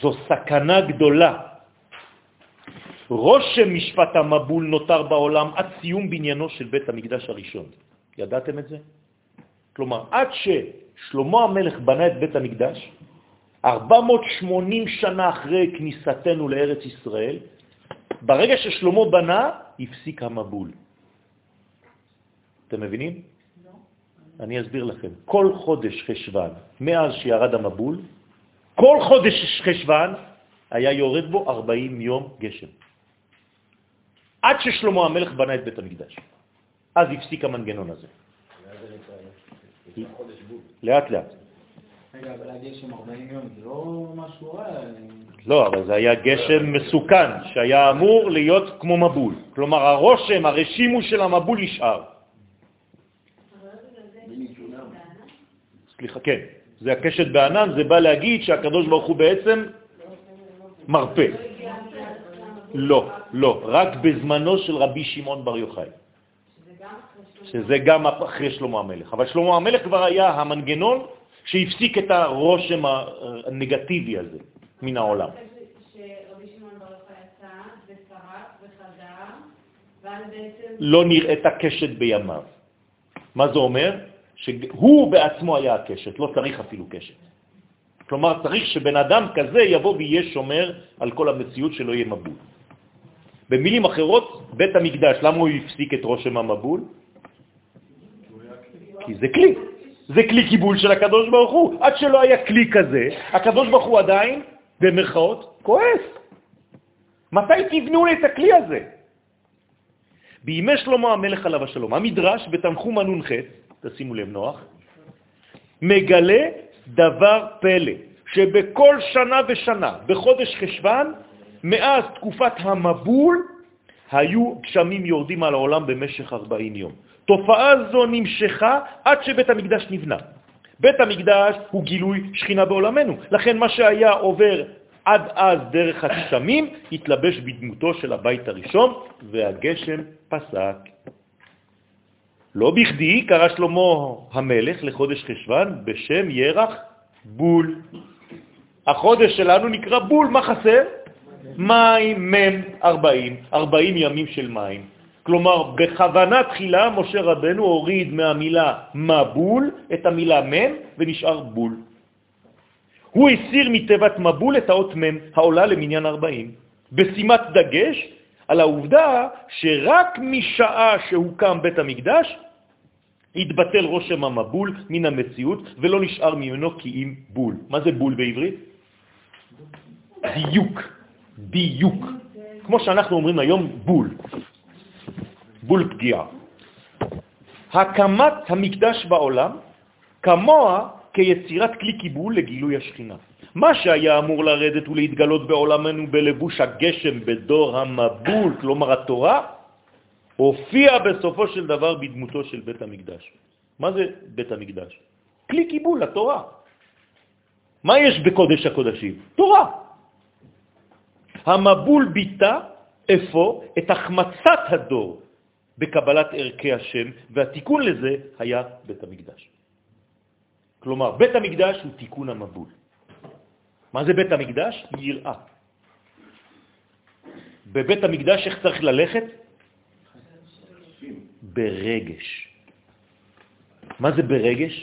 A: זו סכנה גדולה. רושם משפט המבול נותר בעולם עד סיום בניינו של בית המקדש הראשון. ידעתם את זה? כלומר, עד ש... שלמה המלך בנה את בית המקדש, 480 שנה אחרי כניסתנו לארץ ישראל, ברגע ששלמה בנה, הפסיק המבול. אתם מבינים? לא. אני אסביר לכם. כל חודש חשבן, מאז שירד המבול, כל חודש חשבן היה יורד בו 40 יום גשם. עד ששלמה המלך בנה את בית המקדש. אז הפסיק המנגנון הזה. לאט לאט.
B: רגע, אבל הגשם 40 יום זה לא משהו רע.
A: לא, אבל זה היה גשם מסוכן, שהיה אמור להיות כמו מבול. כלומר, הרושם, הרשימו של המבול נשאר. סליחה, כן. זה הקשת בענן, זה בא להגיד שהקדוש ברוך הוא בעצם מרפא. לא, לא, רק בזמנו של רבי שמעון בר יוחאי. שזה גם אחרי שלמה המלך. אבל שלמה המלך כבר היה המנגנון שהפסיק את הרושם הנגטיבי הזה מן העולם. לא נראית הקשת בימיו. מה זה אומר? שהוא בעצמו היה הקשת, לא צריך אפילו קשת. כלומר, צריך שבן אדם כזה יבוא ויהיה שומר על כל המציאות שלא יהיה מבול. במילים אחרות, בית המקדש, למה הוא הפסיק את רושם המבול? כי זה כלי. זה כלי קיבול של הקדוש ברוך הוא. עד שלא היה כלי כזה, הקדוש ברוך הוא עדיין, במרכאות, כועס. מתי תבנו את הכלי הזה? בימי שלמה המלך עליו השלום, המדרש בתנחום הנ"ח, תשימו לב נוח, מגלה דבר פלא, שבכל שנה ושנה, בחודש חשבן, מאז תקופת המבול, היו גשמים יורדים על העולם במשך 40 יום. תופעה זו נמשכה עד שבית המקדש נבנה. בית המקדש הוא גילוי שכינה בעולמנו, לכן מה שהיה עובר עד אז דרך הגשמים התלבש בדמותו של הבית הראשון והגשם פסק. לא בכדי קרא שלמה המלך לחודש חשבן בשם ירח בול. החודש שלנו נקרא בול, מה חסר? מים מם 40, 40 ימים של מים. כלומר, בכוונה תחילה משה רבנו הוריד מהמילה מבול את המילה מם ונשאר בול. הוא הסיר מתיבת מבול את האות מם העולה למניין 40, בשימת דגש על העובדה שרק משעה שהוקם בית המקדש התבטל רושם המבול מן המציאות ולא נשאר ממנו כי אם בול. מה זה בול בעברית? דיוק, דיוק. כמו שאנחנו אומרים היום בול. בול פגיעה. הקמת המקדש בעולם כמוה כיצירת כלי קיבול לגילוי השכינה. מה שהיה אמור לרדת ולהתגלות בעולמנו בלבוש הגשם בדור המבול, כלומר התורה, הופיע בסופו של דבר בדמותו של בית המקדש. מה זה בית המקדש? כלי קיבול, התורה. מה יש בקודש הקודשים? תורה. המבול ביטא איפה? את החמצת הדור בקבלת ערכי השם, והתיקון לזה היה בית המקדש. כלומר, בית המקדש הוא תיקון המבול. מה זה בית המקדש? יראה. בבית המקדש איך צריך ללכת? ברגש. מה זה ברגש?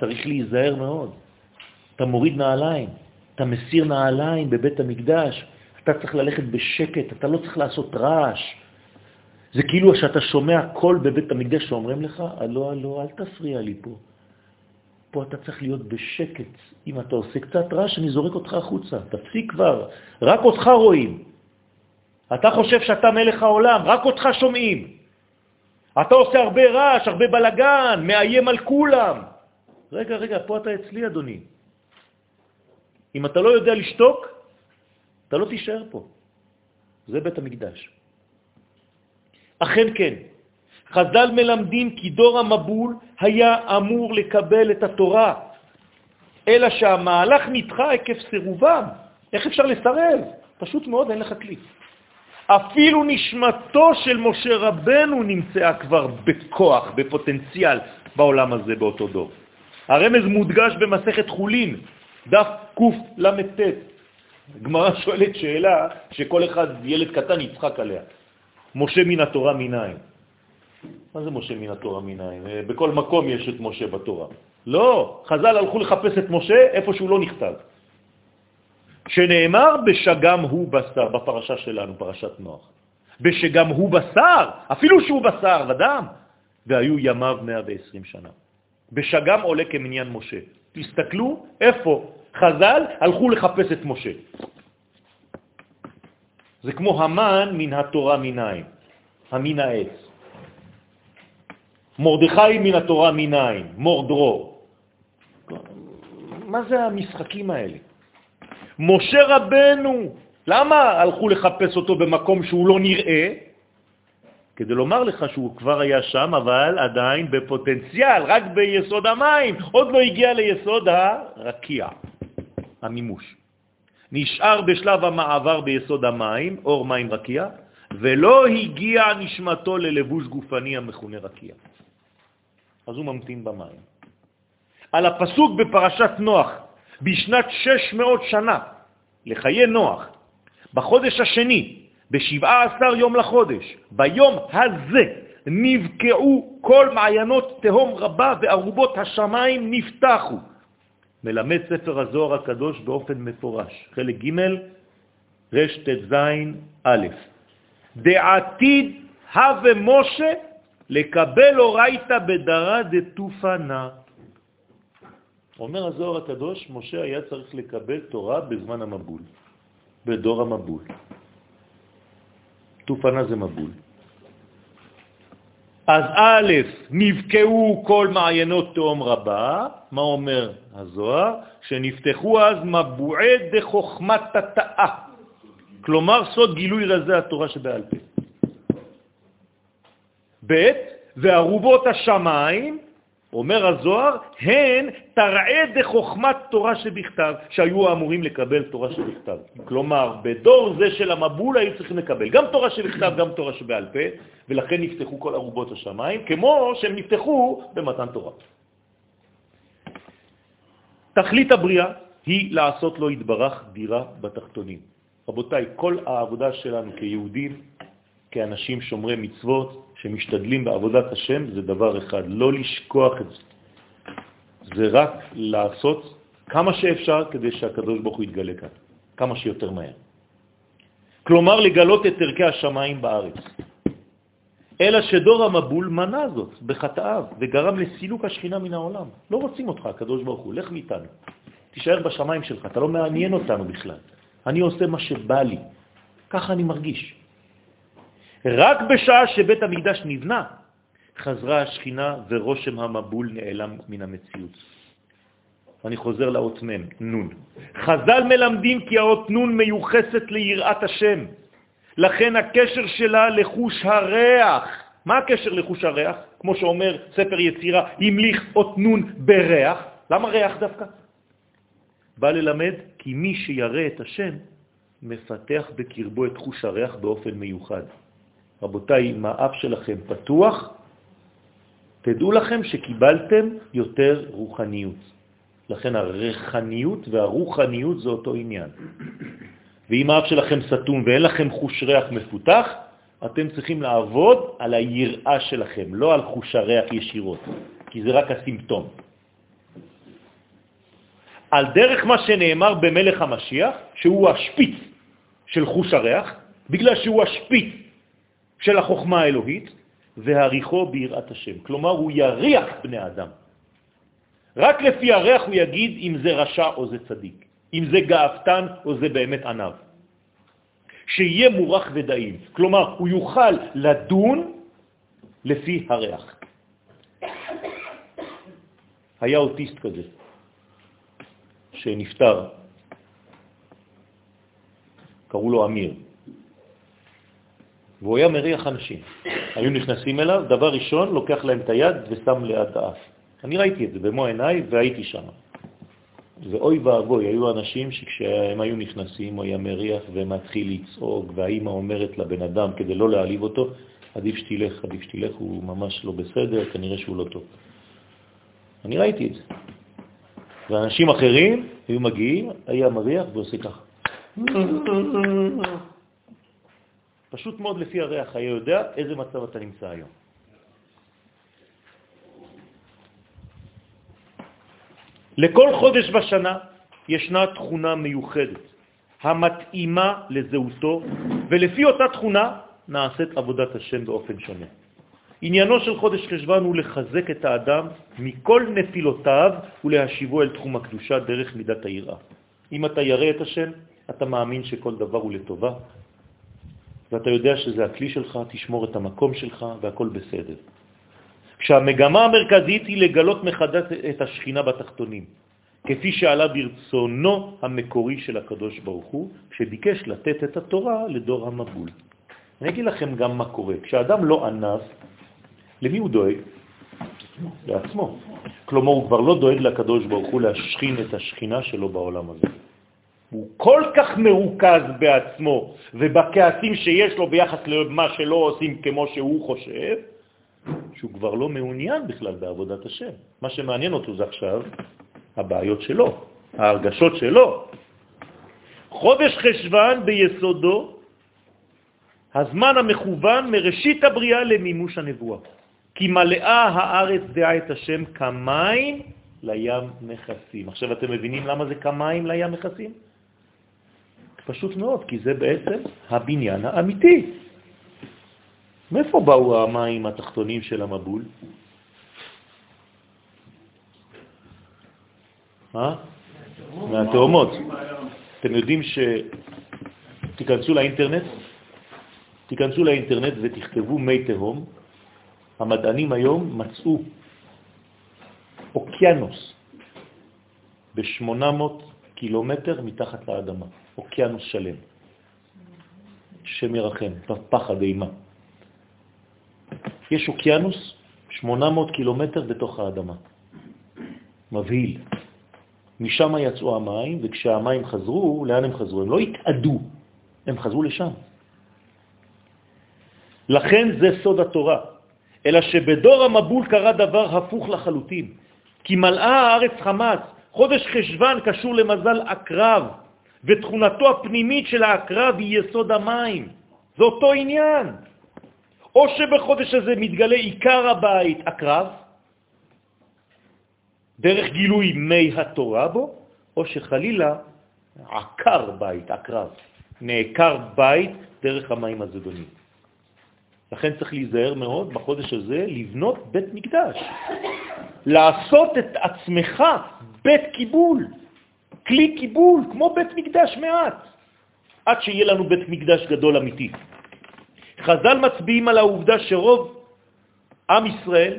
A: צריך להיזהר מאוד. אתה מוריד נעליים, אתה מסיר נעליים בבית המקדש, אתה צריך ללכת בשקט, אתה לא צריך לעשות רעש. זה כאילו שאתה שומע קול בבית המקדש שאומרים לך, הלו, הלו, אל תפריע לי פה. פה אתה צריך להיות בשקט. אם אתה עושה קצת רעש, אני זורק אותך החוצה. תפסיק כבר, רק אותך רואים. אתה חושב שאתה מלך העולם, רק אותך שומעים. אתה עושה הרבה רעש, הרבה בלגן, מאיים על כולם. רגע, רגע, פה אתה אצלי, אדוני. אם אתה לא יודע לשתוק, אתה לא תישאר פה. זה בית המקדש. אכן כן, חז"ל מלמדים כי דור המבול היה אמור לקבל את התורה, אלא שהמהלך נדחה עקב סירובם. איך אפשר לסרב? פשוט מאוד, אין לך כלי. אפילו נשמתו של משה רבנו נמצאה כבר בכוח, בפוטנציאל, בעולם הזה באותו דור. הרמז מודגש במסכת חולין, דף קל"ט, גמרא שואלת שאלה שכל אחד, ילד קטן, יצחק עליה. משה מן התורה מנין? מה זה משה מן התורה מנין? אה, בכל מקום יש את משה בתורה. לא, חז"ל הלכו לחפש את משה איפה שהוא לא נכתב. שנאמר בשגם הוא בשר, בפרשה שלנו, פרשת נוח. בשגם הוא בשר, אפילו שהוא בשר ודם, והיו ימיו 120 שנה. בשגם עולה כמניין משה. תסתכלו איפה חז"ל הלכו לחפש את משה. זה כמו המן מן התורה מניים, המין העץ. מורדכי מן התורה מניים, מורדרו. מה זה המשחקים האלה? משה רבנו, למה הלכו לחפש אותו במקום שהוא לא נראה? כדי לומר לך שהוא כבר היה שם, אבל עדיין בפוטנציאל, רק ביסוד המים, עוד לא הגיע ליסוד הרקיע, המימוש. נשאר בשלב המעבר ביסוד המים, אור מים רקיע, ולא הגיע נשמתו ללבוש גופני המכונה רקיע. אז הוא ממתין במים. על הפסוק בפרשת נוח, בשנת 600 שנה, לחיי נוח, בחודש השני, ב-17 יום לחודש, ביום הזה נבקעו כל מעיינות תהום רבה וארובות השמיים נפתחו. מלמד ספר הזוהר הקדוש באופן מפורש, חלק ג' רט"ז א', דעתיד הווה משה לקבל אורייתא בדרה דתופנה. אומר הזוהר הקדוש, משה היה צריך לקבל תורה בזמן המבול, בדור המבול. תופנה זה מבול. אז א', נבקעו כל מעיינות תאום רבה, מה אומר הזוהר? שנפתחו אז מבועי דחוכמת תתאה, כלומר סוד גילוי רזי התורה שבעל פה. ב', וערובות השמיים אומר הזוהר, הן תראה דחוכמת תורה שבכתב, שהיו אמורים לקבל תורה שבכתב. כלומר, בדור זה של המבול היו צריכים לקבל גם תורה שבכתב, גם תורה שבעל פה, ולכן נפתחו כל ערובות השמיים, כמו שהם נפתחו במתן תורה. תכלית הבריאה היא לעשות לו התברך דירה בתחתונים. רבותיי, כל העבודה שלנו כיהודים, כאנשים שומרי מצוות, שמשתדלים בעבודת השם זה דבר אחד, לא לשכוח את זה. זה רק לעשות כמה שאפשר כדי שהקדוש ברוך הוא יתגלה כאן, כמה שיותר מהר. כלומר, לגלות את ערכי השמיים בארץ. אלא שדור המבול מנע זאת בחטאיו וגרם לסילוק השכינה מן העולם. לא רוצים אותך, הקדוש ברוך הוא, לך מאיתנו. תישאר בשמיים שלך, אתה לא מעניין אותנו בכלל. אני עושה מה שבא לי. ככה אני מרגיש. רק בשעה שבית המקדש נבנה, חזרה השכינה ורושם המבול נעלם מן המציאות. אני חוזר לאות מ', נון. חז"ל מלמדים כי האות נון מיוחסת ליראת השם. לכן הקשר שלה לחוש הריח. מה הקשר לחוש הריח? כמו שאומר ספר יצירה, המליך אות נון בריח. למה ריח דווקא? בא ללמד כי מי שירא את השם מפתח בקרבו את חוש הריח באופן מיוחד. רבותיי, אם האף שלכם פתוח, תדעו לכם שקיבלתם יותר רוחניות. לכן הרחניות והרוחניות זה אותו עניין. ואם האף שלכם סתום ואין לכם חוש ריח מפותח, אתם צריכים לעבוד על היראה שלכם, לא על חוש הריח ישירות, כי זה רק הסימפטום. על דרך מה שנאמר במלך המשיח, שהוא השפיץ של חוש הריח, בגלל שהוא השפיץ של החוכמה האלוהית, והריחו ביראת השם. כלומר, הוא יריח בני אדם. רק לפי הריח הוא יגיד אם זה רשע או זה צדיק, אם זה גאפתן או זה באמת ענב. שיהיה מורח ודאים. כלומר, הוא יוכל לדון לפי הריח. היה אוטיסט כזה, שנפטר, קראו לו אמיר. והוא היה מריח אנשים. היו נכנסים אליו, דבר ראשון, לוקח להם את היד ושם ליד האף. אני ראיתי את זה במו עיניי והייתי שם. ואוי ואבוי, היו אנשים שכשהם היו נכנסים, הוא היה מריח ומתחיל לצעוק, והאימא אומרת לבן אדם, כדי לא להעליב אותו, עדיף שתלך, עדיף שתלך, הוא ממש לא בסדר, כנראה שהוא לא טוב. אני ראיתי את זה. ואנשים אחרים היו מגיעים, היה מריח ועושה ככה. פשוט מאוד לפי הריח היה יודע איזה מצב אתה נמצא היום. לכל חודש בשנה ישנה תכונה מיוחדת המתאימה לזהותו, ולפי אותה תכונה נעשית עבודת השם באופן שונה. עניינו של חודש חשבן הוא לחזק את האדם מכל נפילותיו ולהשיבו אל תחום הקדושה דרך מידת היראה. אם אתה ירא את השם, אתה מאמין שכל דבר הוא לטובה, ואתה יודע שזה הכלי שלך, תשמור את המקום שלך והכל בסדר. כשהמגמה המרכזית היא לגלות מחדש את השכינה בתחתונים, כפי שעלה ברצונו המקורי של הקדוש ברוך הוא, שביקש לתת את התורה לדור המבול. אני אגיד לכם גם מה קורה. כשאדם לא ענף, למי הוא דואג? לעצמו. כלומר, הוא כבר לא דואג לקדוש ברוך הוא להשכין את השכינה שלו בעולם הזה. הוא כל כך מרוכז בעצמו ובכעסים שיש לו ביחס למה שלא עושים כמו שהוא חושב, שהוא כבר לא מעוניין בכלל בעבודת השם. מה שמעניין אותו זה עכשיו הבעיות שלו, ההרגשות שלו. חודש חשבן ביסודו, הזמן המכוון מראשית הבריאה למימוש הנבואה. כי מלאה הארץ דעה את השם כמים לים נכסים. עכשיו אתם מבינים למה זה כמים לים נכסים? פשוט מאוד, כי זה בעצם הבניין האמיתי. מאיפה באו המים התחתונים של המבול? אה? מהתאומות. אתם יודעים ש... תיכנסו לאינטרנט, תיכנסו לאינטרנט ותכתבו מי תהום. המדענים היום מצאו אוקיינוס ב-800 קילומטר מתחת לאדמה, אוקיינוס שלם, שמרחם, פחד אימה. יש אוקיינוס 800 קילומטר בתוך האדמה. מבהיל. משם יצאו המים, וכשהמים חזרו, לאן הם חזרו? הם לא התאדו, הם חזרו לשם. לכן זה סוד התורה, אלא שבדור המבול קרה דבר הפוך לחלוטין, כי מלאה הארץ חמאס, חודש חשבן קשור למזל אקרב, ותכונתו הפנימית של האקרב היא יסוד המים. זה אותו עניין. או שבחודש הזה מתגלה עיקר הבית אקרב, דרך גילוי מי התורה בו, או שחלילה עקר בית, אקרב, נעקר בית דרך המים הזדונים. לכן צריך להיזהר מאוד בחודש הזה לבנות בית מקדש, לעשות את עצמך בית קיבול, כלי קיבול, כמו בית מקדש מעט, עד שיהיה לנו בית מקדש גדול אמיתי. חז"ל מצביעים על העובדה שרוב עם ישראל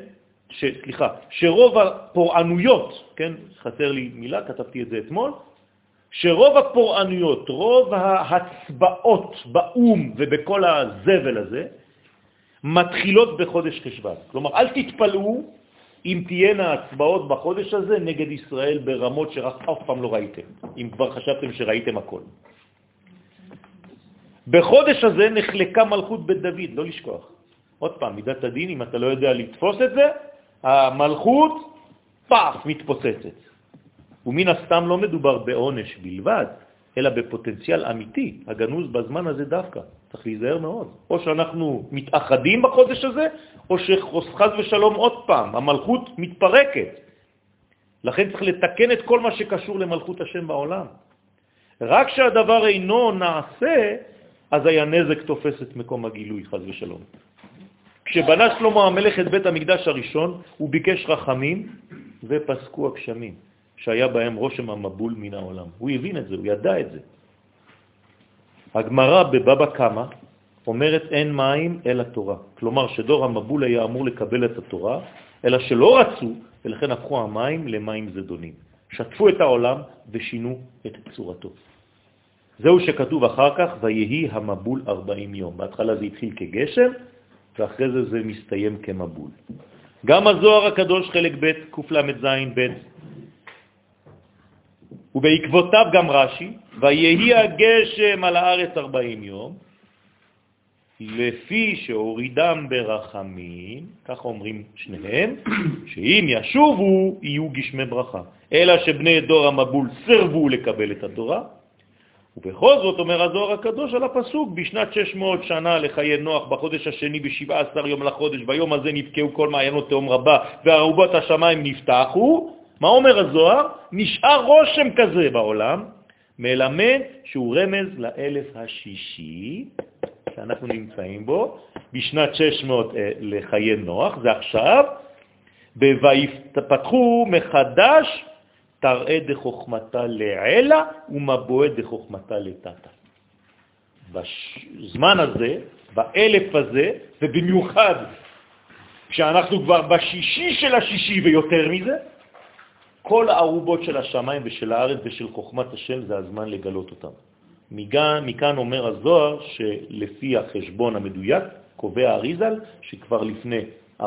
A: ש, סליחה, שרוב הפורענויות, כן, חסר לי מילה, כתבתי את זה אתמול, שרוב הפורענויות, רוב ההצבעות באום ובכל הזבל הזה, מתחילות בחודש חשבן. כלומר, אל תתפלאו אם תהיינה הצבעות בחודש הזה נגד ישראל ברמות שרק אף פעם לא ראיתם, אם כבר חשבתם שראיתם הכל. בחודש הזה נחלקה מלכות בית דוד, לא לשכוח. עוד פעם, מידת הדין, אם אתה לא יודע לתפוס את זה, המלכות, פאף, מתפוצצת. ומן הסתם לא מדובר בעונש בלבד, אלא בפוטנציאל אמיתי, הגנוז בזמן הזה דווקא. צריך להיזהר מאוד. או שאנחנו מתאחדים בחודש הזה, או שחס ושלום עוד פעם, המלכות מתפרקת. לכן צריך לתקן את כל מה שקשור למלכות השם בעולם. רק כשהדבר אינו נעשה, אז היה נזק תופס את מקום הגילוי, חז ושלום. כשבנה שלמה המלך את בית המקדש הראשון, הוא ביקש רחמים ופסקו הגשמים, שהיה בהם רושם המבול מן העולם. הוא הבין את זה, הוא ידע את זה. הגמרא בבבא קמא אומרת אין מים אלא תורה. כלומר שדור המבול היה אמור לקבל את התורה, אלא שלא רצו, ולכן הפכו המים למים זדונים. שטפו את העולם ושינו את צורתו. זהו שכתוב אחר כך, ויהי המבול 40 יום. בהתחלה זה התחיל כגשם, ואחרי זה זה מסתיים כמבול. גם הזוהר הקדוש חלק ב' קל"ז ב', ובעקבותיו גם רש"י, ויהי הגשם על הארץ 40 יום, לפי שהורידם ברחמים, כך אומרים שניהם, שאם ישובו יהיו גשמי ברכה. אלא שבני דור המבול סרבו לקבל את התורה, ובכל זאת אומר הזוהר הקדוש על הפסוק, בשנת 600 שנה לחיי נוח, בחודש השני, ב-17 יום לחודש, ביום הזה נפקעו כל מעיינות תאום רבה, וארובות השמיים נפתחו. מה אומר הזוהר? נשאר רושם כזה בעולם, מלמד שהוא רמז לאלף השישי, שאנחנו נמצאים בו, בשנת 600 אה, לחיי נוח, זה עכשיו, ויפתחו מחדש תראה דחוכמתה לעלה ומבואה דחוכמתה לטאטה. בזמן הזה, באלף הזה, ובמיוחד כשאנחנו כבר בשישי של השישי ויותר מזה, כל הערובות של השמיים ושל הארץ ושל חוכמת השם זה הזמן לגלות אותם. מכאן, מכאן אומר הזוהר שלפי החשבון המדויק קובע אריזל שכבר לפני 400-500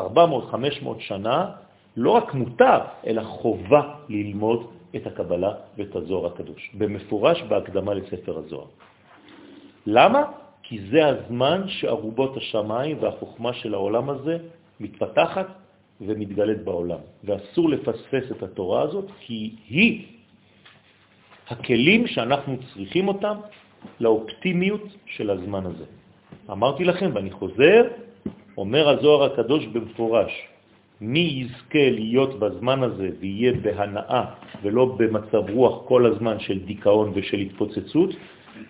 A: שנה לא רק מותר, אלא חובה ללמוד את הקבלה ואת הזוהר הקדוש, במפורש בהקדמה לספר הזוהר. למה? כי זה הזמן שערובות השמיים והחוכמה של העולם הזה מתפתחת ומתגלת בעולם. ואסור לפספס את התורה הזאת, כי היא הכלים שאנחנו צריכים אותם לאופטימיות של הזמן הזה. אמרתי לכם, ואני חוזר, אומר הזוהר הקדוש במפורש, מי יזכה להיות בזמן הזה ויהיה בהנאה ולא במצב רוח כל הזמן של דיכאון ושל התפוצצות,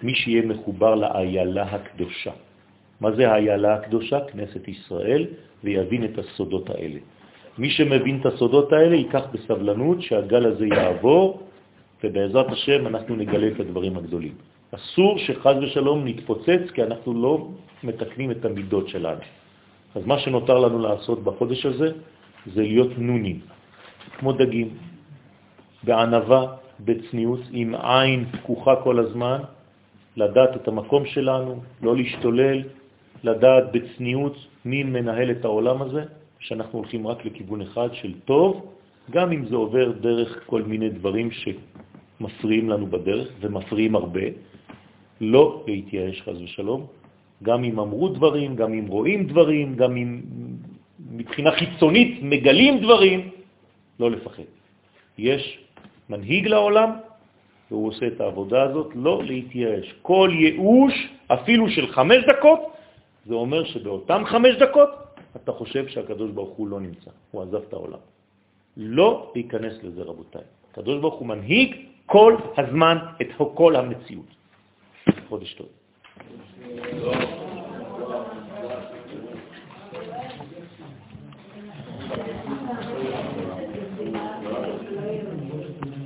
A: מי שיהיה מחובר לאיילה הקדושה. מה זה האיילה הקדושה? כנסת ישראל, ויבין את הסודות האלה. מי שמבין את הסודות האלה ייקח בסבלנות שהגל הזה יעבור, ובעזרת השם אנחנו נגלה את הדברים הגדולים. אסור שחז ושלום נתפוצץ, כי אנחנו לא מתקנים את המידות שלנו. אז מה שנותר לנו לעשות בחודש הזה זה להיות נונים, כמו דגים, בענבה, בצניעות, עם עין פקוחה כל הזמן, לדעת את המקום שלנו, לא להשתולל, לדעת בצניעות מי מנהל את העולם הזה, שאנחנו הולכים רק לכיוון אחד של טוב, גם אם זה עובר דרך כל מיני דברים שמפריעים לנו בדרך, ומפריעים הרבה, לא להתייאש חז ושלום, גם אם אמרו דברים, גם אם רואים דברים, גם אם מבחינה חיצונית מגלים דברים, לא לפחד. יש מנהיג לעולם, והוא עושה את העבודה הזאת, לא להתייאש. כל ייאוש, אפילו של חמש דקות, זה אומר שבאותם חמש דקות אתה חושב שהקדוש ברוך הוא לא נמצא, הוא עזב את העולם. לא להיכנס לזה, רבותיי. הקדוש ברוך הוא מנהיג כל הזמן את כל המציאות. חודש טוב.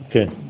A: כן.